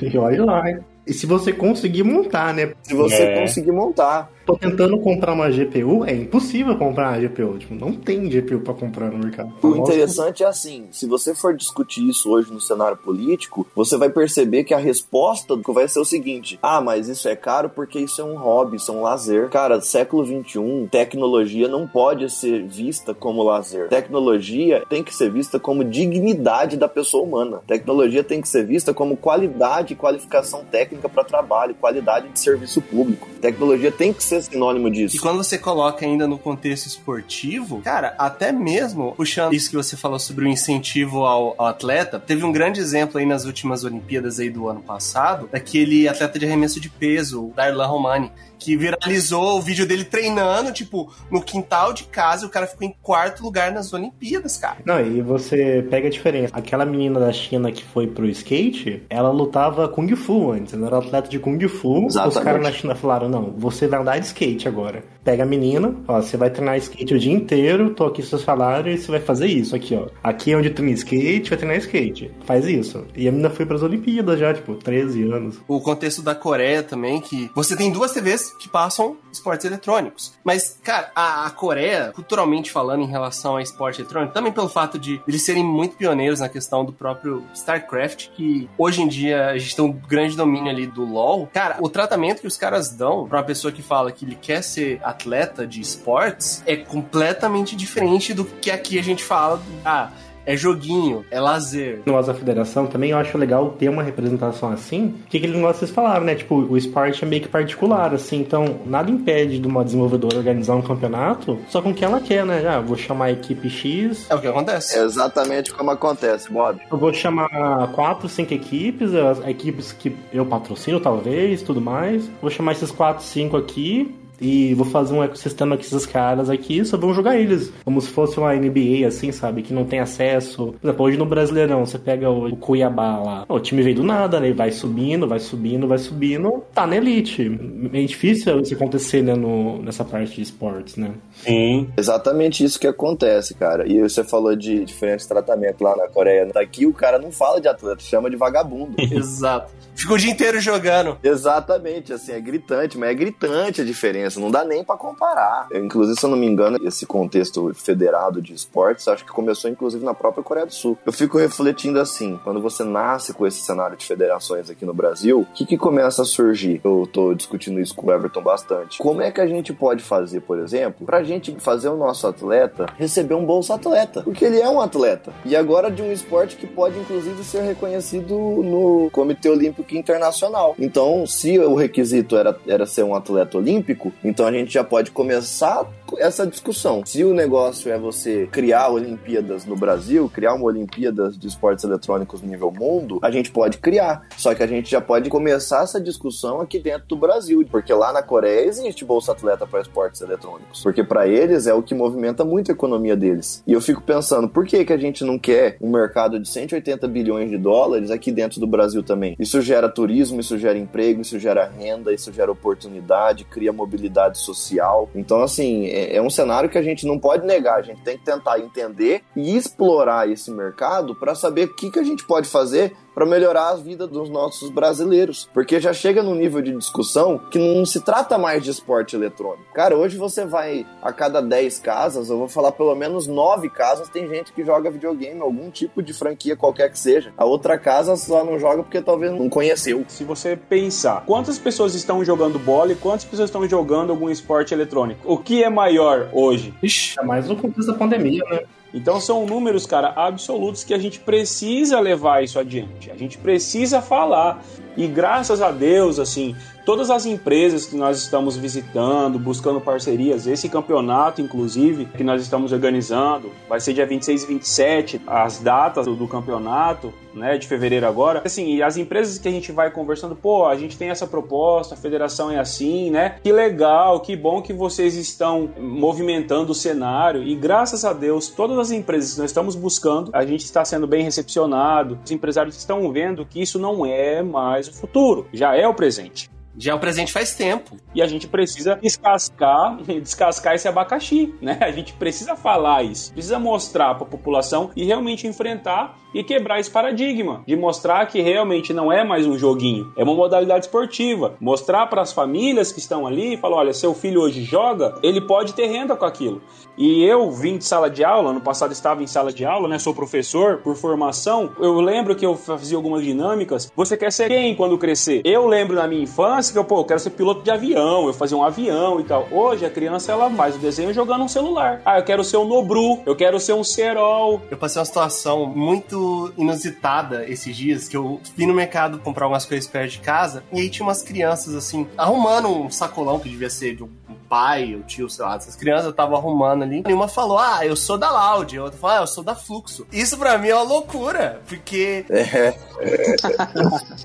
E <laughs> olha lá, hein? E se você conseguir montar, né? Se você é. conseguir montar. Tô tentando comprar uma GPU, é impossível comprar uma GPU. Tipo, não tem GPU para comprar no mercado. O interessante é assim, se você for discutir isso hoje no cenário político, você vai perceber que a resposta vai ser o seguinte: ah, mas isso é caro porque isso é um hobby, isso é um lazer. Cara, século 21, tecnologia não pode ser vista como lazer. Tecnologia tem que ser vista como dignidade da pessoa humana. Tecnologia tem que ser vista como qualidade e qualificação técnica para trabalho, qualidade de serviço público. Tecnologia tem que ser ser sinônimo disso. E quando você coloca ainda no contexto esportivo, cara, até mesmo puxando isso que você falou sobre o incentivo ao, ao atleta, teve um grande exemplo aí nas últimas Olimpíadas aí do ano passado, daquele atleta de arremesso de peso, o Darlan Romani, que viralizou o vídeo dele treinando, tipo, no quintal de casa, e o cara ficou em quarto lugar nas Olimpíadas, cara. Não, e você pega a diferença. Aquela menina da China que foi pro skate, ela lutava Kung Fu antes, ela era atleta de Kung Fu. Exatamente. Os caras na China falaram: não, você vai andar de skate agora. Pega a menina, ó, você vai treinar skate o dia inteiro, tô aqui seu salário e você vai fazer isso aqui, ó. Aqui é onde treina skate, vai treinar skate. Faz isso. E a menina foi pras Olimpíadas já, tipo, 13 anos. O contexto da Coreia também, que você tem duas TVs que passam esportes eletrônicos. Mas, cara, a, a Coreia, culturalmente falando em relação a esporte eletrônico, também pelo fato de eles serem muito pioneiros na questão do próprio StarCraft, que hoje em dia a gente tem um grande domínio ali do LoL. Cara, o tratamento que os caras dão pra uma pessoa que fala que ele quer ser atleta de esportes é completamente diferente do que aqui a gente fala. Ah, é joguinho, é lazer. Nós da federação também eu acho legal ter uma representação assim. Que aquele negócio que vocês falaram, né? Tipo, o esporte é meio que particular, assim. Então, nada impede de uma desenvolvedora organizar um campeonato só com o que ela quer, né? Ah, vou chamar a equipe X. É o que acontece. É exatamente como acontece, Bob. Eu vou chamar quatro, cinco equipes, as equipes que eu patrocino, talvez, tudo mais. Vou chamar esses quatro, cinco aqui e vou fazer um ecossistema com esses caras aqui, só vamos jogar eles. Como se fosse uma NBA, assim, sabe? Que não tem acesso. Por exemplo, hoje no Brasileirão, você pega o Cuiabá lá. O time veio do nada, né? Vai subindo, vai subindo, vai subindo. Tá na elite. É difícil isso acontecer, né? No, nessa parte de esportes, né? Sim. Exatamente isso que acontece, cara. E você falou de diferentes tratamentos lá na Coreia. Daqui o cara não fala de atleta, chama de vagabundo. <laughs> Exato. Fica o dia inteiro jogando. Exatamente, assim, é gritante, mas é gritante a diferença, não dá nem para comparar. Inclusive, se eu não me engano, esse contexto federado de esportes, acho que começou inclusive na própria Coreia do Sul. Eu fico refletindo assim, quando você nasce com esse cenário de federações aqui no Brasil, o que, que começa a surgir? Eu tô discutindo isso com o Everton bastante. Como é que a gente pode fazer, por exemplo, pra gente fazer o nosso atleta receber um bolso atleta? Porque ele é um atleta. E agora de um esporte que pode, inclusive, ser reconhecido no Comitê Olímpico Internacional. Então, se o requisito era, era ser um atleta olímpico, então a gente já pode começar essa discussão. Se o negócio é você criar Olimpíadas no Brasil, criar uma Olimpíadas de esportes eletrônicos nível mundo, a gente pode criar. Só que a gente já pode começar essa discussão aqui dentro do Brasil, porque lá na Coreia existe bolsa atleta para esportes eletrônicos, porque para eles é o que movimenta muito a economia deles. E eu fico pensando, por que que a gente não quer um mercado de 180 bilhões de dólares aqui dentro do Brasil também? Isso gera turismo, isso gera emprego, isso gera renda, isso gera oportunidade, cria mobilidade social. Então, assim, é, é um cenário que a gente não pode negar, a gente tem que tentar entender e explorar esse mercado para saber o que, que a gente pode fazer para melhorar a vida dos nossos brasileiros. Porque já chega num nível de discussão que não se trata mais de esporte eletrônico. Cara, hoje você vai a cada 10 casas, eu vou falar pelo menos 9 casas, tem gente que joga videogame, algum tipo de franquia qualquer que seja. A outra casa só não joga porque talvez não conheceu. Se você pensar, quantas pessoas estão jogando bola e quantas pessoas estão jogando algum esporte eletrônico? O que é maior hoje? Ixi, é mais no contexto da pandemia, né? Então são números, cara, absolutos que a gente precisa levar isso adiante. A gente precisa falar. E graças a Deus, assim, todas as empresas que nós estamos visitando, buscando parcerias, esse campeonato, inclusive, que nós estamos organizando, vai ser dia 26 e 27, as datas do campeonato, né, de fevereiro agora. Assim, as empresas que a gente vai conversando, pô, a gente tem essa proposta, a federação é assim, né? Que legal, que bom que vocês estão movimentando o cenário e graças a Deus, todas as empresas que nós estamos buscando, a gente está sendo bem recepcionado. Os empresários estão vendo que isso não é mais o futuro, já é o presente. Já é o presente faz tempo. E a gente precisa descascar, <laughs> descascar esse abacaxi, né? A gente precisa falar isso, precisa mostrar para a população e realmente enfrentar e quebrar esse paradigma de mostrar que realmente não é mais um joguinho, é uma modalidade esportiva. Mostrar para as famílias que estão ali e falar: olha, seu filho hoje joga, ele pode ter renda com aquilo. E eu vim de sala de aula, no passado estava em sala de aula, né? Sou professor por formação. Eu lembro que eu fazia algumas dinâmicas. Você quer ser quem quando crescer? Eu lembro na minha infância que eu, pô, eu quero ser piloto de avião, eu fazia um avião e tal. Hoje a criança ela faz o desenho jogando um celular. Ah, eu quero ser um Nobru, eu quero ser um Serol. Eu passei uma situação muito inusitada esses dias, que eu fui no mercado comprar algumas coisas perto de casa, e aí tinha umas crianças, assim, arrumando um sacolão que devia ser de um pai, o tio, sei lá, essas crianças estavam arrumando ali. E uma falou, ah, eu sou da Loud. E a outra falou, ah, eu sou da Fluxo. Isso pra mim é uma loucura, porque... É,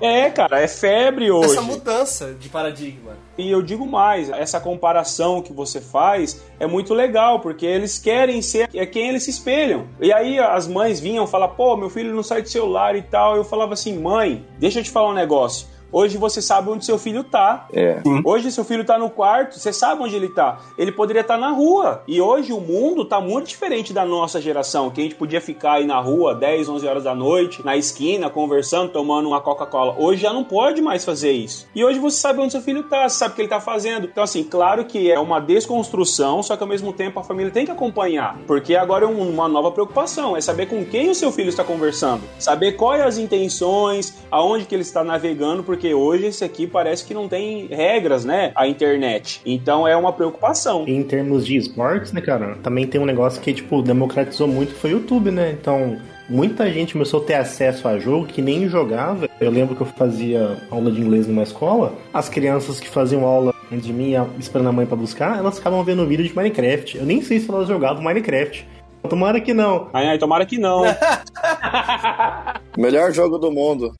<laughs> é cara, é febre hoje. Essa mudança de paradigma. E eu digo mais, essa comparação que você faz é muito legal, porque eles querem ser é quem eles se espelham. E aí as mães vinham falar, pô, meu filho não sai do celular e tal. Eu falava assim, mãe, deixa eu te falar um negócio. Hoje você sabe onde seu filho tá. É. Hoje seu filho tá no quarto, você sabe onde ele tá. Ele poderia estar na rua. E hoje o mundo tá muito diferente da nossa geração, que a gente podia ficar aí na rua 10, 11 horas da noite, na esquina, conversando, tomando uma Coca-Cola. Hoje já não pode mais fazer isso. E hoje você sabe onde seu filho tá, você sabe o que ele tá fazendo. Então, assim, claro que é uma desconstrução, só que ao mesmo tempo a família tem que acompanhar. Porque agora é um- uma nova preocupação, é saber com quem o seu filho está conversando. Saber quais as intenções, aonde que ele está navegando, porque hoje esse aqui parece que não tem regras, né? A internet. Então é uma preocupação. Em termos de esportes, né, cara? Também tem um negócio que, tipo, democratizou muito, que foi o YouTube, né? Então, muita gente começou a ter acesso a jogo que nem jogava. Eu lembro que eu fazia aula de inglês numa escola. As crianças que faziam aula antes de mim, esperando a mãe pra buscar, elas ficavam vendo vídeo de Minecraft. Eu nem sei se elas jogavam Minecraft. Tomara que não. Ai, ai, tomara que não. <laughs> Melhor jogo do mundo.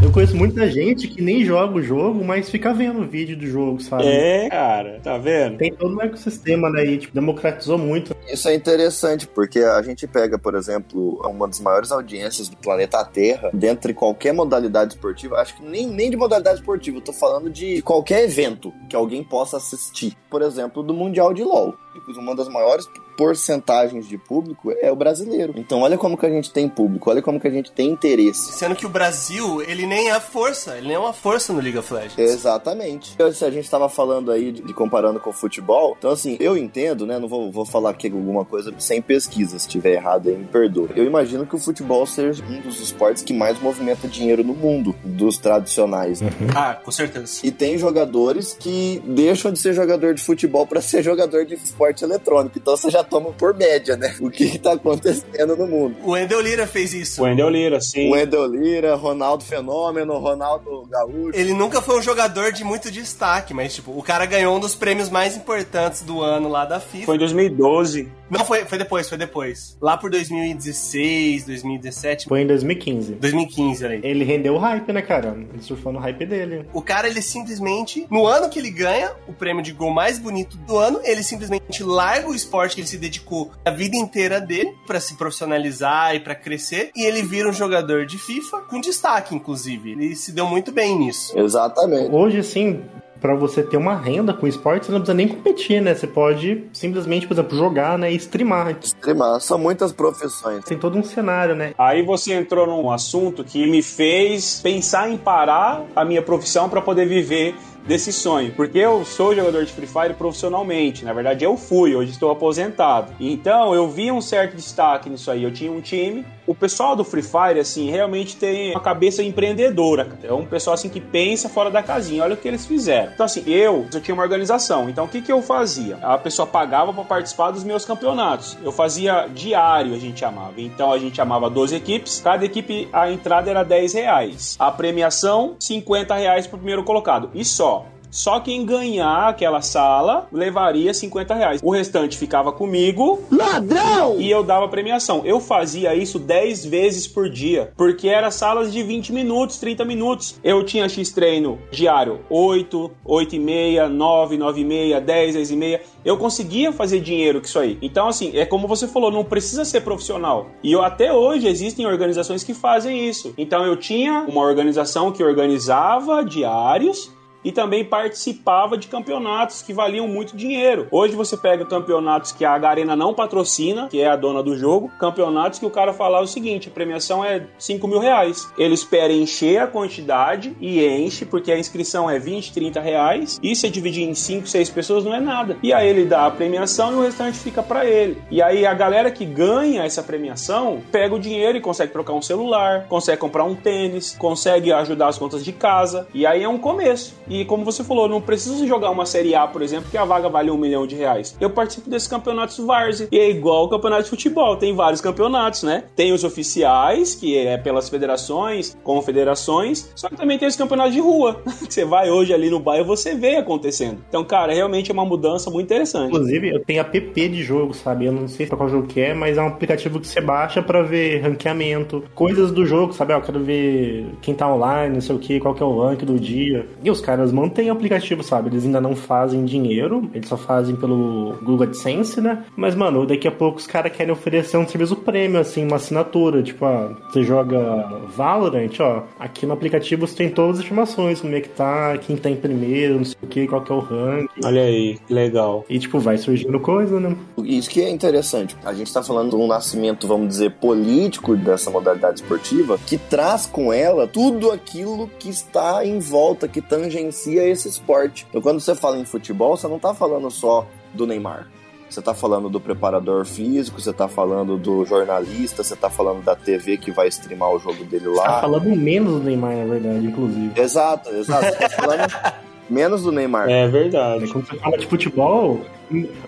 Eu conheço muita gente que nem joga o jogo, mas fica vendo o vídeo do jogo, sabe? É, cara, tá vendo? Tem todo um ecossistema daí, tipo, democratizou muito. Isso é interessante, porque a gente pega, por exemplo, uma das maiores audiências do planeta Terra, dentre qualquer modalidade esportiva, acho que nem, nem de modalidade esportiva, eu tô falando de qualquer evento que alguém possa assistir. Por exemplo, do Mundial de LoL. Uma das maiores porcentagens de público é o brasileiro. Então olha como que a gente tem público, olha como que a gente tem interesse. Sendo que o Brasil, ele nem é força, ele nem é uma força no League of Legends. Exatamente. Se a gente estava falando aí de, de comparando com o futebol, então assim, eu entendo, né? Não vou, vou falar aqui alguma coisa sem pesquisa, se estiver errado aí me perdoa. Eu imagino que o futebol seja um dos esportes que mais movimenta dinheiro no mundo, dos tradicionais. Ah, com certeza. E tem jogadores que deixam de ser jogador de futebol para ser jogador de esporte eletrônico. Então você já toma por média, né? O que, que tá acontecendo no mundo. O Endel Lira fez isso. O Endel Lira, sim. O Endel Lira, Ronaldo Fenômeno, Ronaldo Gaúcho. Ele nunca foi um jogador de muito destaque, mas, tipo, o cara ganhou um dos prêmios mais importantes do ano lá da FIFA. Foi em 2012. Não, foi, foi depois, foi depois. Lá por 2016, 2017. Foi em 2015. 2015, ali. Ele rendeu o hype, né, cara? Ele surfou no hype dele. O cara, ele simplesmente, no ano que ele ganha o prêmio de gol mais bonito do ano, ele simplesmente larga o esporte que ele se dedicou a vida inteira dele para se profissionalizar e para crescer, e ele vira um jogador de FIFA com destaque, inclusive. Ele se deu muito bem nisso. Exatamente. Hoje, assim, para você ter uma renda com esporte, você não precisa nem competir, né? Você pode simplesmente, por exemplo, jogar, né? E streamar. Streamar. São muitas profissões. Tem todo um cenário, né? Aí você entrou num assunto que me fez pensar em parar a minha profissão para poder viver desse sonho, porque eu sou jogador de Free Fire profissionalmente, na verdade eu fui, hoje estou aposentado. Então eu vi um certo destaque nisso aí, eu tinha um time, o pessoal do Free Fire assim, realmente tem uma cabeça empreendedora, é um pessoal assim que pensa fora da casinha, olha o que eles fizeram. Então assim, eu, eu tinha uma organização, então o que que eu fazia? A pessoa pagava para participar dos meus campeonatos. Eu fazia diário, a gente chamava. Então a gente chamava 12 equipes, cada equipe a entrada era 10 reais. A premiação 50 reais pro primeiro colocado. E só. Só quem ganhar aquela sala levaria 50 reais. O restante ficava comigo. Ladrão! E eu dava premiação. Eu fazia isso 10 vezes por dia. Porque era salas de 20 minutos, 30 minutos. Eu tinha X treino diário: 8, 8 e meia, 9, 9 e meia, 10, 10 e meia. Eu conseguia fazer dinheiro com isso aí. Então, assim, é como você falou, não precisa ser profissional. E eu, até hoje existem organizações que fazem isso. Então eu tinha uma organização que organizava diários e também participava de campeonatos que valiam muito dinheiro. Hoje você pega campeonatos que a Garena não patrocina, que é a dona do jogo, campeonatos que o cara fala o seguinte: a premiação é 5 mil reais. Ele espera encher a quantidade e enche, porque a inscrição é 20, 30 reais, e se dividir em 5, 6 pessoas não é nada. E aí ele dá a premiação e o restante fica para ele. E aí a galera que ganha essa premiação pega o dinheiro e consegue trocar um celular, consegue comprar um tênis, consegue ajudar as contas de casa, e aí é um começo. E como você falou, não preciso jogar uma Série A, por exemplo, que a vaga vale um milhão de reais. Eu participo desses campeonatos Várzea. E é igual o campeonato de futebol. Tem vários campeonatos, né? Tem os oficiais, que é pelas federações, confederações. Só que também tem os campeonatos de rua. <laughs> você vai hoje ali no bairro você vê acontecendo. Então, cara, realmente é uma mudança muito interessante. Inclusive, eu tenho app de jogo, sabe? Eu não sei qual jogo que é, mas é um aplicativo que você baixa pra ver ranqueamento, coisas do jogo, sabe? Ah, eu quero ver quem tá online, não sei o que, qual que é o rank do dia. E os caras caras mantêm o aplicativo, sabe? Eles ainda não fazem dinheiro, eles só fazem pelo Google AdSense, né? Mas, mano, daqui a pouco os caras querem oferecer um serviço prêmio, assim, uma assinatura. Tipo, ah, você joga Valorant, ó, aqui no aplicativo você tem todas as informações, como é que tá, quem tá em primeiro, não sei o que, qual que é o ranking. Olha aí, que legal. E, tipo, vai surgindo coisa, né? Isso que é interessante. A gente tá falando de um nascimento, vamos dizer, político dessa modalidade esportiva, que traz com ela tudo aquilo que está em volta, que tangencia esse esporte. Então, quando você fala em futebol, você não tá falando só do Neymar. Você tá falando do preparador físico, você tá falando do jornalista, você tá falando da TV que vai streamar o jogo dele lá. Você tá falando menos do Neymar, na verdade, inclusive. Exato, exato. Você tá falando <laughs> menos do Neymar. É verdade. Quando você fala de futebol,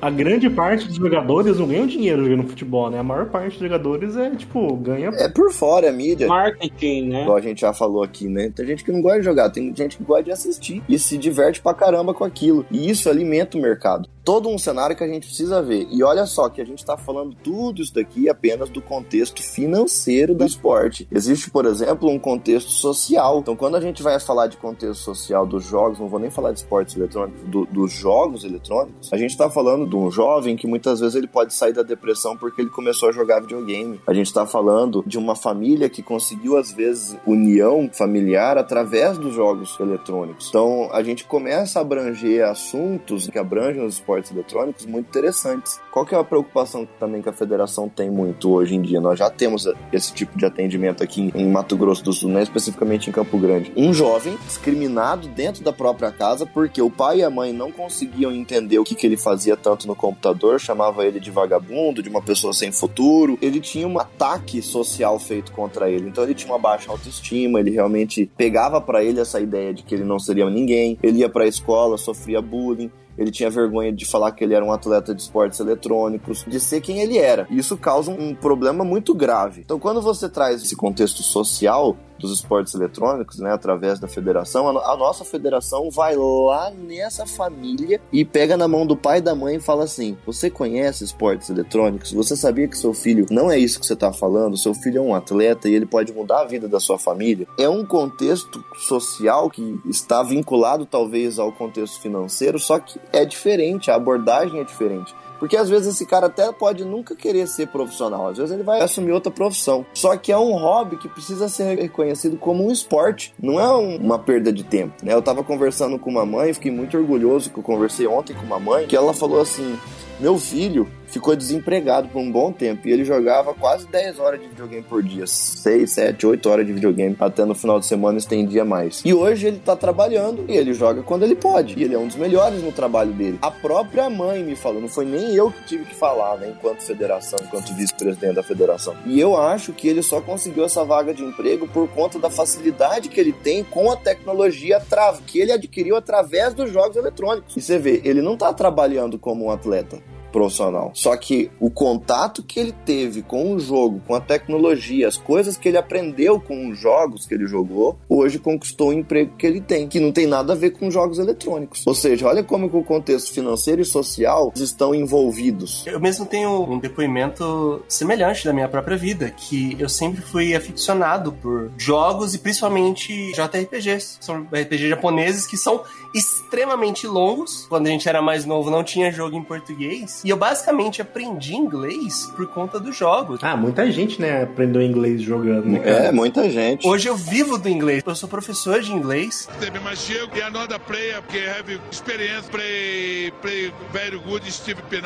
a grande parte dos jogadores não ganham dinheiro jogando futebol, né? A maior parte dos jogadores é, tipo, ganha. É por fora, é mídia. Marketing, né? Igual a gente já falou aqui, né? Tem gente que não gosta de jogar, tem gente que gosta de assistir e se diverte pra caramba com aquilo. E isso alimenta o mercado. Todo um cenário que a gente precisa ver. E olha só que a gente tá falando tudo isso daqui apenas do contexto financeiro do esporte. Existe, por exemplo, um contexto social. Então, quando a gente vai falar de contexto social dos jogos, não vou nem falar de esportes eletrônicos, do, dos jogos eletrônicos, a gente tá falando de um jovem que muitas vezes ele pode sair da depressão porque ele começou a jogar videogame. A gente está falando de uma família que conseguiu, às vezes, união familiar através dos jogos eletrônicos. Então, a gente começa a abranger assuntos que abrangem os esportes eletrônicos muito interessantes. Qual que é a preocupação também que a federação tem muito hoje em dia? Nós já temos esse tipo de atendimento aqui em Mato Grosso do Sul, né? especificamente em Campo Grande. Um jovem discriminado dentro da própria casa porque o pai e a mãe não conseguiam entender o que, que ele fazia tanto no computador, chamava ele de vagabundo, de uma pessoa sem futuro. Ele tinha um ataque social feito contra ele. Então ele tinha uma baixa autoestima, ele realmente pegava para ele essa ideia de que ele não seria ninguém. Ele ia para a escola, sofria bullying ele tinha vergonha de falar que ele era um atleta de esportes eletrônicos, de ser quem ele era. Isso causa um problema muito grave. Então, quando você traz esse contexto social, dos esportes eletrônicos, né, através da federação, a, nossa federação vai lá nessa família e pega na mão do pai e da mãe e fala assim: Você conhece esportes eletrônicos? Você sabia que seu filho não é isso que você está falando? Seu filho é um atleta e ele pode mudar a vida da sua família? É um contexto social que está vinculado talvez ao contexto financeiro, só que é diferente, a abordagem é diferente. Porque às vezes esse cara até pode nunca querer ser profissional, às vezes ele vai assumir outra profissão. Só que é um hobby que precisa ser reconhecido como um esporte, não é um, uma perda de tempo. Né? Eu tava conversando com uma mãe, fiquei muito orgulhoso que eu conversei ontem com uma mãe, que ela falou assim: meu filho ficou desempregado por um bom tempo e ele jogava quase 10 horas de videogame por dia, 6, 7, 8 horas de videogame, até no final de semana estendia mais. E hoje ele tá trabalhando e ele joga quando ele pode. E ele é um dos melhores no trabalho dele. A própria mãe me falou, não foi nem eu que tive que falar, né, enquanto federação, enquanto vice-presidente da federação. E eu acho que ele só conseguiu essa vaga de emprego por conta da facilidade que ele tem com a tecnologia que ele adquiriu através dos jogos eletrônicos. E você vê, ele não tá trabalhando como um atleta profissional. Só que o contato que ele teve com o jogo, com a tecnologia, as coisas que ele aprendeu com os jogos que ele jogou, hoje conquistou o emprego que ele tem, que não tem nada a ver com jogos eletrônicos. Ou seja, olha como que o contexto financeiro e social estão envolvidos. Eu mesmo tenho um depoimento semelhante da minha própria vida, que eu sempre fui aficionado por jogos e principalmente JRPGs. São RPGs japoneses que são extremamente longos. Quando a gente era mais novo, não tinha jogo em português. E eu basicamente aprendi inglês por conta dos jogos. Ah, muita gente, né, aprendeu inglês jogando. Né, é, muita gente. Hoje eu vivo do inglês. Eu sou professor de inglês.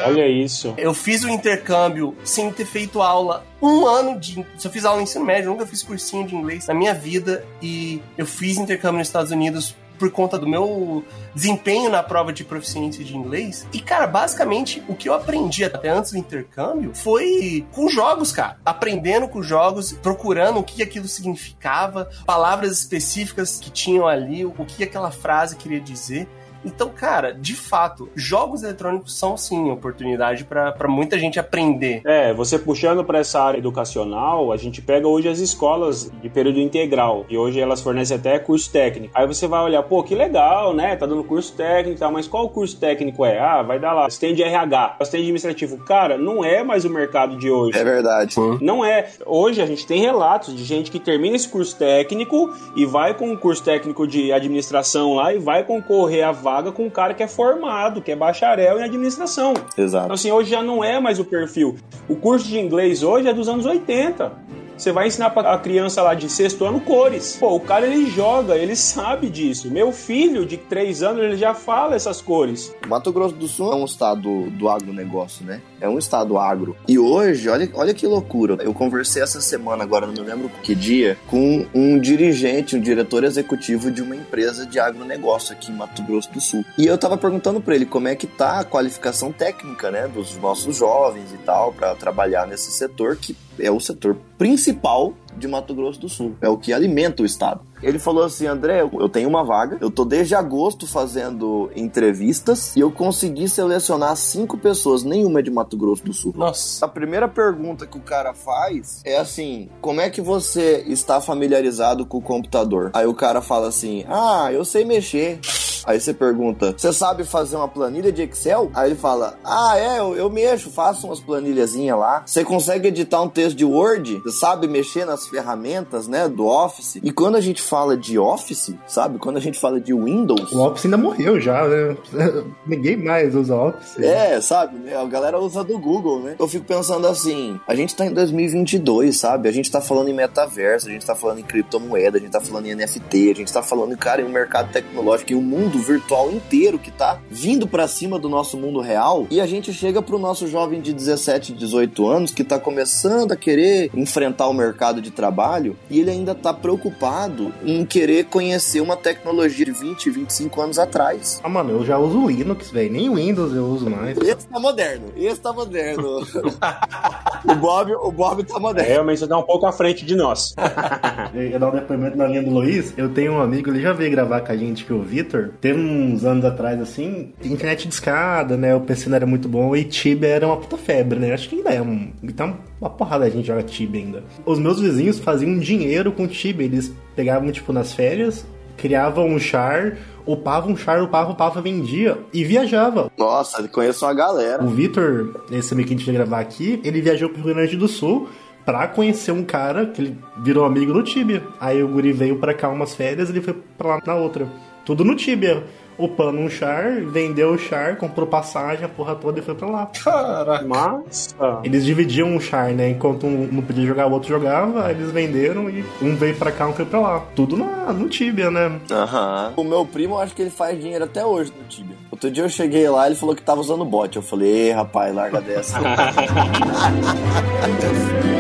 Olha isso. Eu fiz o intercâmbio sem ter feito aula um ano de. Se eu fiz aula no ensino médio, eu nunca fiz cursinho de inglês na minha vida. E eu fiz intercâmbio nos Estados Unidos por conta do meu desempenho na prova de proficiência de inglês. E, cara, basicamente, o que eu aprendi até antes do intercâmbio foi com jogos, cara. Aprendendo com jogos, procurando o que aquilo significava, palavras específicas que tinham ali, o que aquela frase queria dizer. Então, cara, de fato, jogos eletrônicos são sim oportunidade para muita gente aprender. É, você puxando para essa área educacional, a gente pega hoje as escolas de período integral, e hoje elas fornecem até curso técnico. Aí você vai olhar, pô, que legal, né? Tá dando curso técnico e tal, mas qual curso técnico é? Ah, vai dar lá, assistente de RH, assistente administrativo. Cara, não é mais o mercado de hoje. É verdade. Não é. Hoje a gente tem relatos de gente que termina esse curso técnico e vai com o curso técnico de administração lá e vai concorrer à vaga com um cara que é formado, que é bacharel em administração. Exato. Então, assim, hoje já não é mais o perfil. O curso de inglês hoje é dos anos 80. Você vai ensinar pra a criança lá de sexto ano cores. Pô, o cara ele joga, ele sabe disso. Meu filho de três anos, ele já fala essas cores. Mato Grosso do Sul é um estado do agronegócio, né? É um estado agro. E hoje, olha, olha que loucura. Eu conversei essa semana, agora não me lembro que dia, com um dirigente, um diretor executivo de uma empresa de agronegócio aqui em Mato Grosso do Sul. E eu tava perguntando para ele como é que tá a qualificação técnica, né, dos nossos jovens e tal, para trabalhar nesse setor que é o setor principal principal de Mato Grosso do Sul. É o que alimenta o estado. Ele falou assim: André, eu tenho uma vaga, eu tô desde agosto fazendo entrevistas e eu consegui selecionar cinco pessoas, nenhuma é de Mato Grosso do Sul. Nossa. A primeira pergunta que o cara faz é assim: como é que você está familiarizado com o computador? Aí o cara fala assim: ah, eu sei mexer. Aí você pergunta: Você sabe fazer uma planilha de Excel? Aí ele fala: Ah, é, eu, eu mexo, faço umas planilhazinhas lá. Você consegue editar um texto de Word? Você sabe mexer nas ferramentas, né, do Office? E quando a gente fala de Office, sabe? Quando a gente fala de Windows. O Office ainda morreu já, né? <laughs> Ninguém mais usa Office. É, sabe? Né? A galera usa do Google, né? Eu fico pensando assim: a gente tá em 2022, sabe? A gente tá falando em metaverso, a gente tá falando em criptomoeda, a gente tá falando em NFT, a gente tá falando, cara, em um mercado tecnológico, em um mundo virtual inteiro que tá vindo para cima do nosso mundo real. E a gente chega pro nosso jovem de 17, 18 anos que tá começando a querer enfrentar o mercado de trabalho e ele ainda tá preocupado em querer conhecer uma tecnologia de 20, 25 anos atrás. Ah, mano, eu já uso Linux, velho. Nem Windows eu uso mais. Esse tá moderno. Esse tá moderno. <laughs> o, Bob, o Bob tá moderno. É, realmente você tá um pouco à frente de nós. <laughs> eu ia dar um depoimento na linha do Luiz. Eu tenho um amigo, ele já veio gravar com a gente, que é o Vitor. Teve uns anos atrás, assim, internet de escada, né? O PC não era muito bom e Tibia era uma puta febre, né? Acho que ainda é um. Então, uma porrada a gente joga Tibia ainda. Os meus vizinhos faziam dinheiro com Tibia. Eles pegavam, tipo, nas férias, criavam um char, upavam um char, upava, upava, vendia e viajava. Nossa, conheço uma galera. O Vitor, esse amigo que a gente ia gravar aqui, ele viajou pro Rio Grande do Sul pra conhecer um cara que ele virou amigo no Tibia. Aí o guri veio pra cá umas férias e ele foi pra lá na outra. Tudo no Tibia. Upando um char, vendeu o char, comprou passagem, a porra toda e foi pra lá. Caraca. Massa. Eles dividiam um char, né? Enquanto um não podia jogar, o outro jogava, aí eles venderam e um veio pra cá, um foi pra lá. Tudo na, no Tibia, né? Aham. O meu primo, eu acho que ele faz dinheiro até hoje no Tibia. Outro dia eu cheguei lá, ele falou que tava usando bot. Eu falei, ei, rapaz, larga dessa. <laughs>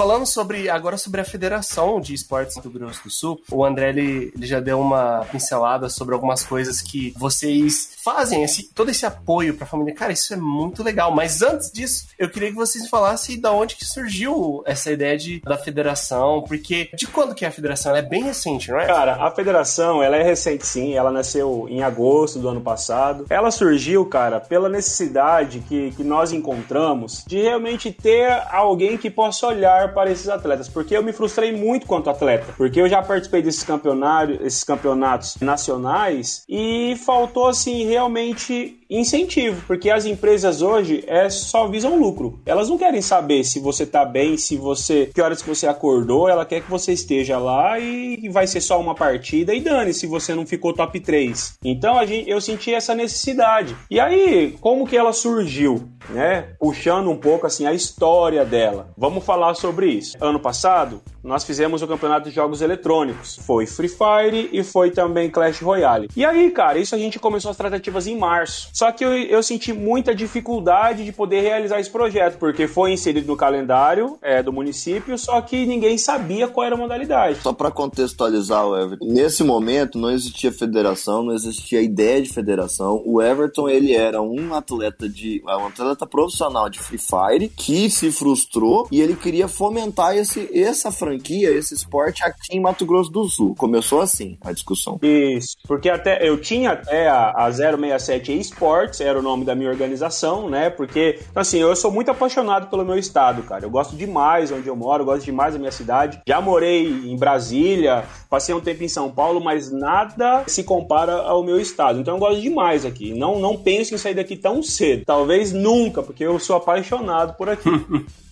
falando sobre agora sobre a Federação de Esportes do Rio Grosso do Sul, o André ele, ele já deu uma pincelada sobre algumas coisas que vocês fazem, esse, todo esse apoio para a família. Cara, isso é muito legal. Mas antes disso, eu queria que vocês falassem da onde que surgiu essa ideia de, da federação, porque de quando que é a federação? Ela é bem recente, não é? Cara, a federação, ela é recente sim, ela nasceu em agosto do ano passado. Ela surgiu, cara, pela necessidade que, que nós encontramos de realmente ter alguém que possa olhar para esses atletas, porque eu me frustrei muito quanto atleta, porque eu já participei desses campeonatos, esses campeonatos nacionais e faltou assim realmente incentivo, porque as empresas hoje é só visam lucro. Elas não querem saber se você tá bem, se você que horas que você acordou, ela quer que você esteja lá e vai ser só uma partida e dane se você não ficou top 3. Então a gente, eu senti essa necessidade. E aí, como que ela surgiu, né? Puxando um pouco assim a história dela. Vamos falar sobre isso. Ano passado, nós fizemos o campeonato de jogos eletrônicos. Foi Free Fire e foi também Clash Royale. E aí, cara, isso a gente começou as tratativas em março. Só que eu, eu senti muita dificuldade de poder realizar esse projeto, porque foi inserido no calendário é, do município, só que ninguém sabia qual era a modalidade. Só para contextualizar o Everton, nesse momento não existia federação, não existia ideia de federação. O Everton ele era um atleta de um atleta profissional de Free Fire que se frustrou e ele queria fomentar esse, essa franquia, esse esporte aqui em Mato Grosso do Sul. Começou assim a discussão. Isso, porque até eu tinha até a, a 067 Esports, era o nome da minha organização, né? Porque, assim, eu sou muito apaixonado pelo meu estado, cara. Eu gosto demais onde eu moro, gosto demais da minha cidade. Já morei em Brasília, passei um tempo em São Paulo, mas nada se compara ao meu estado. Então eu gosto demais aqui. Não, não penso em sair daqui tão cedo. Talvez nunca, porque eu sou apaixonado por aqui. <laughs>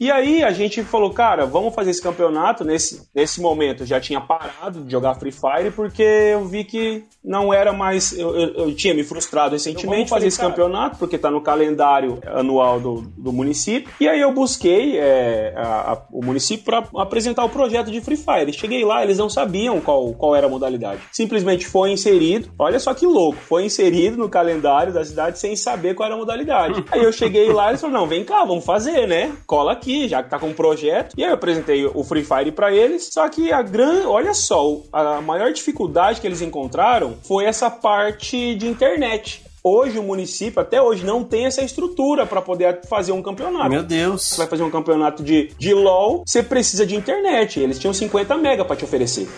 E aí a gente falou, cara, vamos fazer esse campeonato. Nesse, nesse momento eu já tinha parado de jogar Free Fire porque eu vi que não era mais. Eu, eu, eu tinha me frustrado recentemente fazer esse cara. campeonato, porque tá no calendário anual do, do município. E aí eu busquei é, a, a, o município para apresentar o projeto de Free Fire. Cheguei lá, eles não sabiam qual, qual era a modalidade. Simplesmente foi inserido. Olha só que louco, foi inserido no calendário da cidade sem saber qual era a modalidade. <laughs> aí eu cheguei lá e eles falaram: não, vem cá, vamos fazer, né? Cola aqui aqui, já que tá com um projeto. E aí eu apresentei o Free Fire para eles. Só que a grande, olha só, a maior dificuldade que eles encontraram foi essa parte de internet. Hoje o município, até hoje, não tem essa estrutura para poder fazer um campeonato. Meu Deus. Você vai fazer um campeonato de, de LOL, você precisa de internet. Eles tinham 50 mega para te oferecer.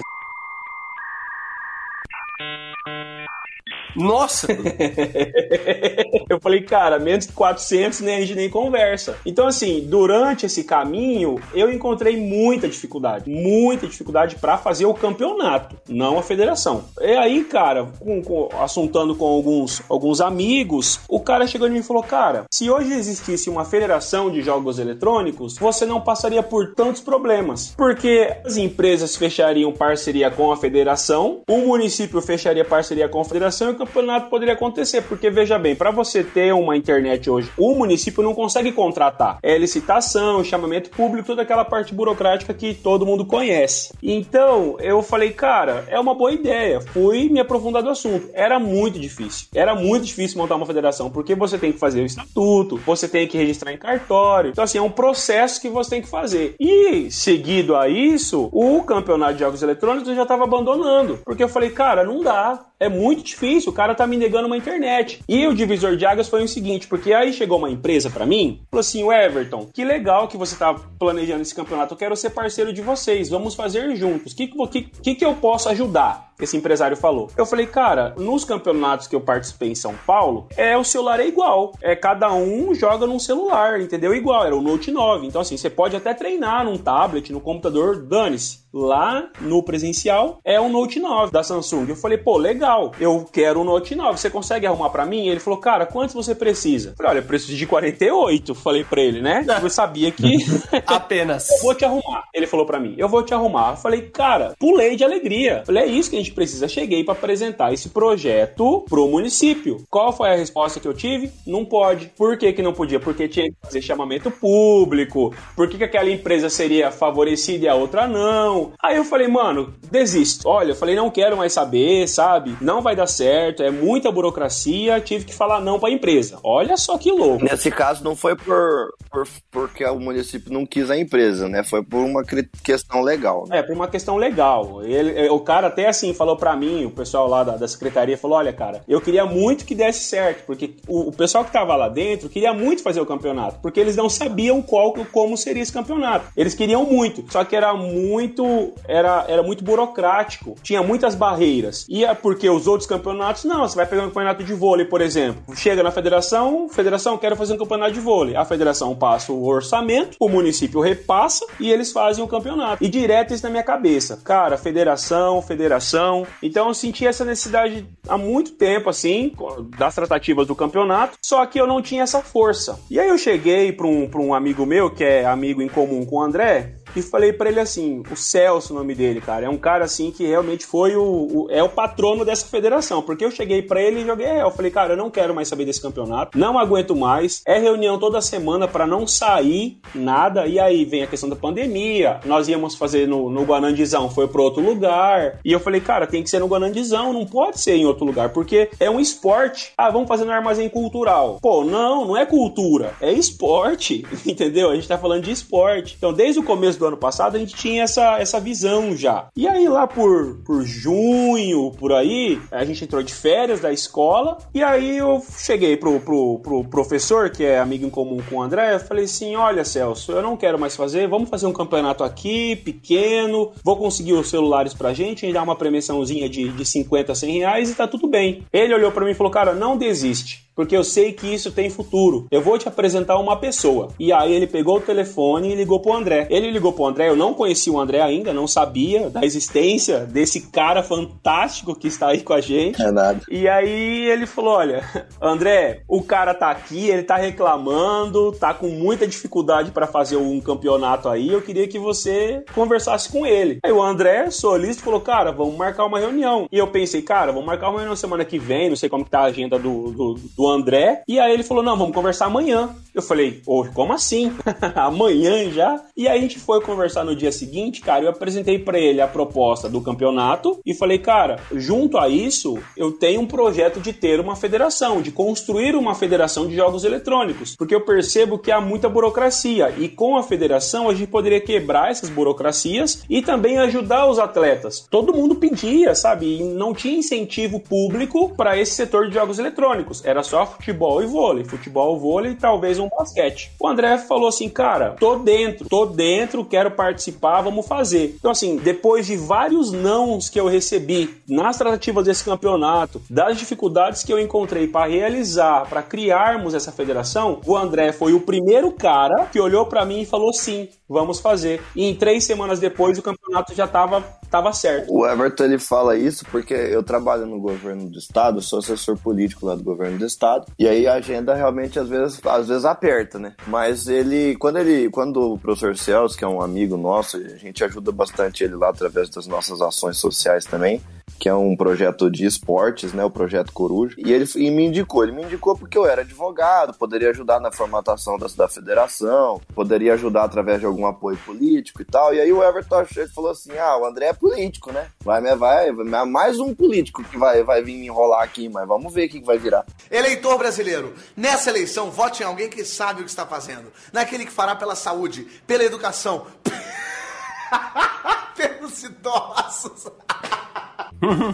Nossa! <laughs> eu falei, cara, menos que 400 nem a gente nem conversa. Então, assim, durante esse caminho, eu encontrei muita dificuldade, muita dificuldade para fazer o campeonato, não a federação. E aí, cara, com, com, assuntando com alguns, alguns amigos, o cara chegou em mim e falou, cara, se hoje existisse uma federação de jogos eletrônicos, você não passaria por tantos problemas, porque as empresas fechariam parceria com a federação, o município fecharia parceria com a federação e campeonato poderia acontecer, porque veja bem, para você ter uma internet hoje, o município não consegue contratar. É licitação, chamamento público, toda aquela parte burocrática que todo mundo conhece. Então, eu falei, cara, é uma boa ideia. Fui me aprofundar do assunto. Era muito difícil. Era muito difícil montar uma federação, porque você tem que fazer o estatuto, você tem que registrar em cartório. Então, assim, é um processo que você tem que fazer. E, seguido a isso, o campeonato de jogos eletrônicos eu já estava abandonando. Porque eu falei, cara, não dá. É muito difícil, o cara tá me negando uma internet. E o divisor de águas foi o seguinte, porque aí chegou uma empresa para mim, falou assim, o Everton, que legal que você tá planejando esse campeonato, eu quero ser parceiro de vocês, vamos fazer juntos. O que, que, que, que eu posso ajudar? esse empresário falou. Eu falei, cara, nos campeonatos que eu participei em São Paulo, é o celular é igual. É cada um joga num celular, entendeu? Igual, era o Note 9. Então, assim, você pode até treinar num tablet, no computador, dane-se. Lá no presencial é o Note 9 da Samsung. Eu falei, pô, legal, eu quero o Note 9. Você consegue arrumar para mim? Ele falou, cara, quantos você precisa? Eu falei, olha, eu preciso de 48. Falei pra ele, né? <laughs> Eu sabia que. <laughs> Apenas. eu vou te arrumar. Ele falou para mim, eu vou te arrumar. Eu falei, cara, pulei de alegria. Eu falei, é isso que a gente precisa. Cheguei para apresentar esse projeto pro município. Qual foi a resposta que eu tive? Não pode. Por que, que não podia? Porque tinha que fazer chamamento público. Por que, que aquela empresa seria favorecida e a outra não? Aí eu falei, mano, desisto. Olha, eu falei, não quero mais saber, sabe? Não vai dar certo, é muita burocracia. Tive que falar não pra empresa. Olha só que louco. Nesse caso, não foi por, por porque o município não quis a empresa, né? Foi por uma questão legal. Né? É, por uma questão legal. Ele, o cara até assim falou pra mim, o pessoal lá da, da secretaria falou: olha, cara, eu queria muito que desse certo, porque o, o, pessoal que tava lá dentro queria muito fazer o campeonato, porque eles não sabiam qual como seria esse campeonato. Eles queriam muito, só que era muito era, era muito burocrático, tinha muitas barreiras. E é porque os outros campeonatos, não, você vai pegar um campeonato de vôlei, por exemplo. Chega na federação, federação, quero fazer um campeonato de vôlei. A federação passa o orçamento, o município repassa e eles fazem o campeonato. E direto isso na minha cabeça. Cara, federação, federação. Então eu senti essa necessidade há muito tempo, assim, das tratativas do campeonato, só que eu não tinha essa força. E aí eu cheguei para um, um amigo meu, que é amigo em comum com o André, e falei para ele assim: o Celso, o nome dele, cara, é um cara assim que realmente foi o, o é o patrono dessa federação. Porque eu cheguei para ele e joguei real. Eu falei, cara, eu não quero mais saber desse campeonato, não aguento mais. É reunião toda semana para não sair nada. E aí vem a questão da pandemia. Nós íamos fazer no, no Guanandizão, foi para outro lugar. E eu falei, cara, tem que ser no Guanandizão, não pode ser em outro lugar, porque é um esporte. Ah, vamos fazer no armazém cultural. Pô, não, não é cultura, é esporte, <laughs> entendeu? A gente tá falando de esporte. Então, desde o começo do ano passado, a gente tinha essa, essa visão já. E aí, lá por, por junho, por aí, a gente entrou de férias da escola, e aí eu cheguei pro, pro, pro professor, que é amigo em comum com o André, eu falei assim: olha, Celso, eu não quero mais fazer, vamos fazer um campeonato aqui, pequeno, vou conseguir os celulares pra gente, gente dá uma premiaçãozinha de, de 50, 100 reais e tá tudo bem. Ele olhou para mim e falou: cara, não desiste porque eu sei que isso tem futuro. Eu vou te apresentar uma pessoa. E aí ele pegou o telefone e ligou pro André. Ele ligou pro André, eu não conhecia o André ainda, não sabia da existência desse cara fantástico que está aí com a gente. É nada. E aí ele falou: Olha, André, o cara tá aqui, ele tá reclamando, tá com muita dificuldade para fazer um campeonato aí. Eu queria que você conversasse com ele. Aí o André, solista, falou: Cara, vamos marcar uma reunião. E eu pensei, cara, vamos marcar uma reunião semana que vem, não sei como que tá a agenda do, do, do André. E aí ele falou: Não, vamos conversar amanhã. Eu falei, oh, como assim? <laughs> Amanhã já? E aí a gente foi conversar no dia seguinte, cara. Eu apresentei para ele a proposta do campeonato e falei, cara, junto a isso, eu tenho um projeto de ter uma federação, de construir uma federação de jogos eletrônicos, porque eu percebo que há muita burocracia e com a federação a gente poderia quebrar essas burocracias e também ajudar os atletas. Todo mundo pedia, sabe? E não tinha incentivo público para esse setor de jogos eletrônicos. Era só futebol e vôlei, futebol, vôlei e talvez um basquete. O André falou assim, cara, tô dentro, tô dentro, quero participar, vamos fazer. Então, assim, depois de vários nãos que eu recebi nas tratativas desse campeonato, das dificuldades que eu encontrei para realizar, para criarmos essa federação, o André foi o primeiro cara que olhou para mim e falou sim, vamos fazer. E em três semanas depois o campeonato já tava, tava certo. O Everton ele fala isso porque eu trabalho no governo do estado, sou assessor político lá do governo do estado, e aí a agenda realmente às vezes, às vezes aperta, né? Mas ele, quando ele, quando o professor Celso, que é um amigo nosso, a gente ajuda bastante ele lá através das nossas ações sociais também que é um projeto de esportes, né, o projeto Coruja, e ele e me indicou. Ele me indicou porque eu era advogado, poderia ajudar na formatação da, da federação, poderia ajudar através de algum apoio político e tal. E aí o Everton falou assim: ah, o André é político, né? Vai, vai, vai mais um político que vai, vai vir me enrolar aqui, mas vamos ver o que vai virar. Eleitor brasileiro, nessa eleição, vote em alguém que sabe o que está fazendo. Naquele que fará pela saúde, pela educação, <laughs> pelos idosos. <laughs>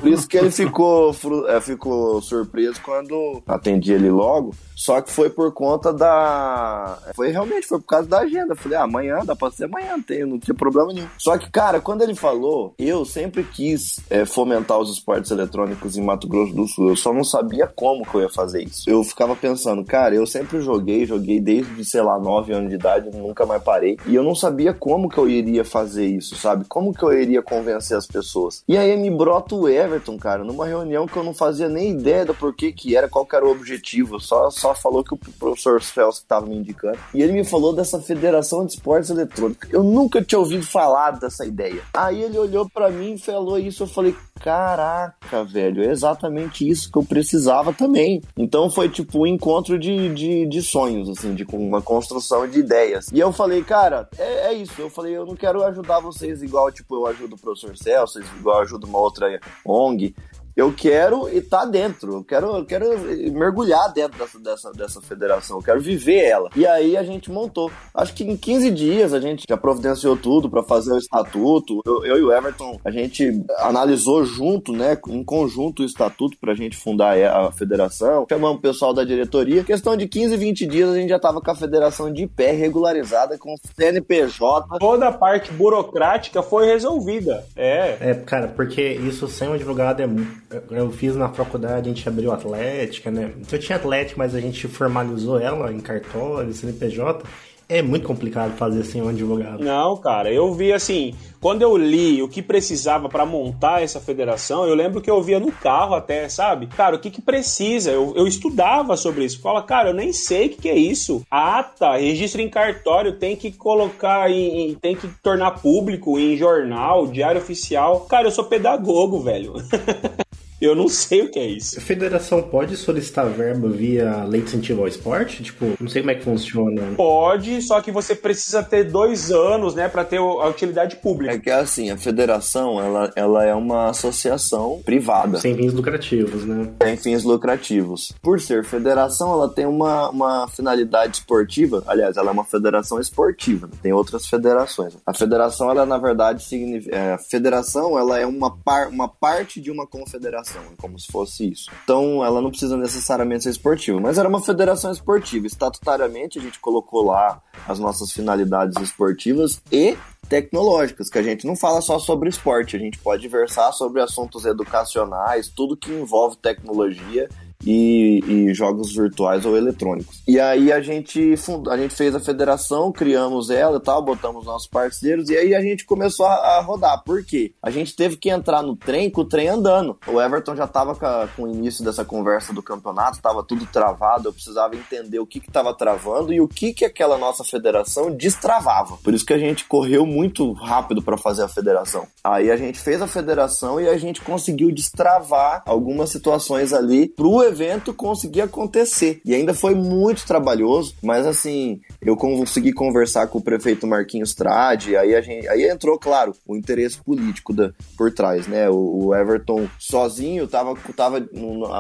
Por isso que ele ficou, é, ficou surpreso quando atendi ele logo. Só que foi por conta da. Foi realmente, foi por causa da agenda. Eu falei, ah, amanhã, dá pra ser amanhã, não, tem, não tinha problema nenhum. Só que, cara, quando ele falou, eu sempre quis é, fomentar os esportes eletrônicos em Mato Grosso do Sul. Eu só não sabia como que eu ia fazer isso. Eu ficava pensando, cara, eu sempre joguei, joguei desde, sei lá, 9 anos de idade, nunca mais parei. E eu não sabia como que eu iria fazer isso, sabe? Como que eu iria convencer as pessoas. E aí me brota o Everton, cara, numa reunião que eu não fazia nem ideia do porquê que era, qual que era o objetivo. Só, só falou que o professor Celso estava me indicando. E ele me falou dessa Federação de Esportes Eletrônicos. Eu nunca tinha ouvido falar dessa ideia. Aí ele olhou para mim e falou isso. Eu falei, caraca, velho, é exatamente isso que eu precisava também. Então foi tipo um encontro de, de, de sonhos, assim, de uma construção de ideias. E eu falei, cara, é, é, isso. Eu falei, eu não quero ajudar vocês igual, tipo, eu ajudo o professor Celso, igual eu ajudo uma outra ONG eu quero estar tá dentro, eu quero, eu quero mergulhar dentro dessa, dessa, dessa federação, eu quero viver ela. E aí a gente montou. Acho que em 15 dias a gente já providenciou tudo para fazer o estatuto. Eu, eu, e o Everton, a gente analisou junto, né, em conjunto o estatuto pra gente fundar a federação. Chamamos o pessoal da diretoria. Questão de 15, 20 dias a gente já tava com a federação de pé, regularizada, com CNPJ. Toda a parte burocrática foi resolvida. É. É, cara, porque isso sem um advogado é muito eu fiz na faculdade, a gente abriu Atlética, né? Eu tinha Atlética, mas a gente formalizou ela em cartório, CNPJ. É muito complicado fazer sem um advogado. Não, cara, eu vi assim, quando eu li o que precisava para montar essa federação, eu lembro que eu via no carro até, sabe? Cara, o que que precisa? Eu, eu estudava sobre isso. Fala, cara, eu nem sei o que, que é isso. Ata, registro em cartório, tem que colocar em, em, tem que tornar público em jornal, diário oficial. Cara, eu sou pedagogo, velho. <laughs> Eu não sei o que é isso. A federação pode solicitar verba via lei de incentivo ao esporte? Tipo, não sei como é que funciona. Pode, só que você precisa ter dois anos, né, para ter a utilidade pública. É que assim, a federação, ela, ela é uma associação privada. Sem fins lucrativos, né? Sem fins lucrativos. Por ser federação, ela tem uma, uma finalidade esportiva. Aliás, ela é uma federação esportiva. Né? Tem outras federações. A federação, ela na verdade significa. É, a federação, ela é uma, par, uma parte de uma confederação federação, é como se fosse isso. Então, ela não precisa necessariamente ser esportiva, mas era uma federação esportiva. Estatutariamente, a gente colocou lá as nossas finalidades esportivas e tecnológicas, que a gente não fala só sobre esporte, a gente pode versar sobre assuntos educacionais, tudo que envolve tecnologia e, e, jogos virtuais ou eletrônicos. E aí a gente, a gente fez a federação, criamos ela e tal, botamos nossos parceiros, e aí a gente começou a, a rodar. Por quê? A gente teve que entrar no trem com o trem andando. O Everton já estava com, com, o início dessa conversa do campeonato, estava tudo travado, eu precisava entender o que estava travando e o que, que aquela nossa federação destravava. Por isso que a gente correu muito rápido para fazer a federação. Aí a gente fez a federação e a gente conseguiu destravar algumas situações ali pro evento conseguir acontecer. E ainda foi muito trabalhoso, mas assim, eu consegui conversar com o prefeito Marquinhos Trade, aí a gente, aí entrou, claro, o interesse político da, por trás, né? O, o Everton sozinho tava, tava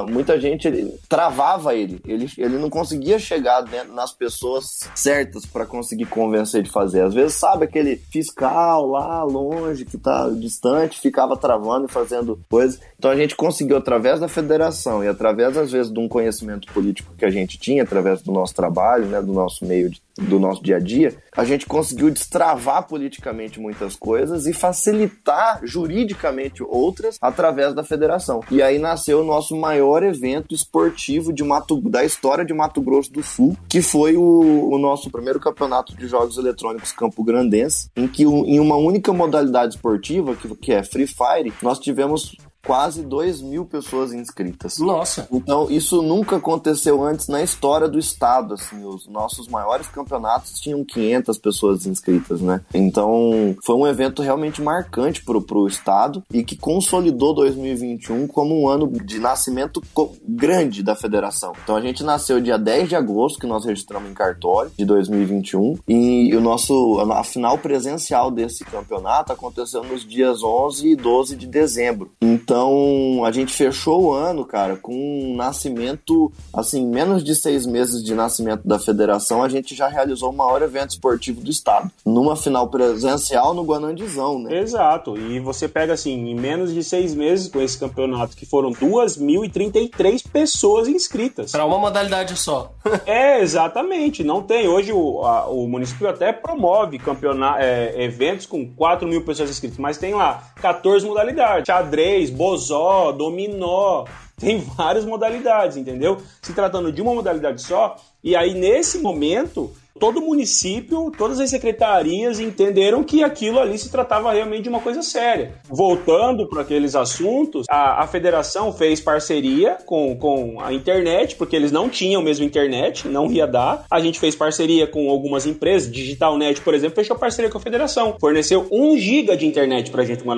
muita gente ele, travava ele, ele, ele não conseguia chegar né, nas pessoas certas para conseguir convencer de fazer. Às vezes, sabe aquele fiscal lá longe que tá distante, ficava travando e fazendo coisas. Então a gente conseguiu através da federação e através às vezes de um conhecimento político que a gente tinha através do nosso trabalho, né, do nosso meio de do nosso dia a dia, a gente conseguiu destravar politicamente muitas coisas e facilitar juridicamente outras através da federação. E aí nasceu o nosso maior evento esportivo de Mato, da história de Mato Grosso do Sul, que foi o, o nosso primeiro campeonato de jogos eletrônicos Campo Grandense, em que em uma única modalidade esportiva, que, que é Free Fire, nós tivemos quase 2 mil pessoas inscritas. Nossa! Então, isso nunca aconteceu antes na história do estado, assim, os nossos maiores campeonatos tinham 500 pessoas inscritas, né? Então, foi um evento realmente marcante pro, pro estado e que consolidou 2021 como um ano de nascimento grande da federação. Então, a gente nasceu dia 10 de agosto, que nós registramos em cartório, de 2021, e o nosso, a final presencial desse campeonato aconteceu nos dias 11 e 12 de dezembro. Então, então, a gente fechou o ano, cara, com um nascimento, assim, menos de seis meses de nascimento da federação, a gente já realizou o maior evento esportivo do estado. Numa final presencial no Guanandizão, né? Exato. E você pega, assim, em menos de seis meses com esse campeonato, que foram 2.033 pessoas inscritas. Para uma modalidade só. <laughs> é, exatamente. Não tem. Hoje o, a, o município até promove campeonato, é, eventos com 4 mil pessoas inscritas, mas tem lá 14 modalidades. Xadrez, bozó, dominó, tem várias modalidades, entendeu? Se tratando de uma modalidade só, e aí nesse momento todo município, todas as secretarias entenderam que aquilo ali se tratava realmente de uma coisa séria. Voltando para aqueles assuntos, a, a federação fez parceria com, com a internet, porque eles não tinham mesmo internet, não ia dar. A gente fez parceria com algumas empresas, Digitalnet, por exemplo, fechou parceria com a federação. Forneceu 1 giga de internet pra gente, uma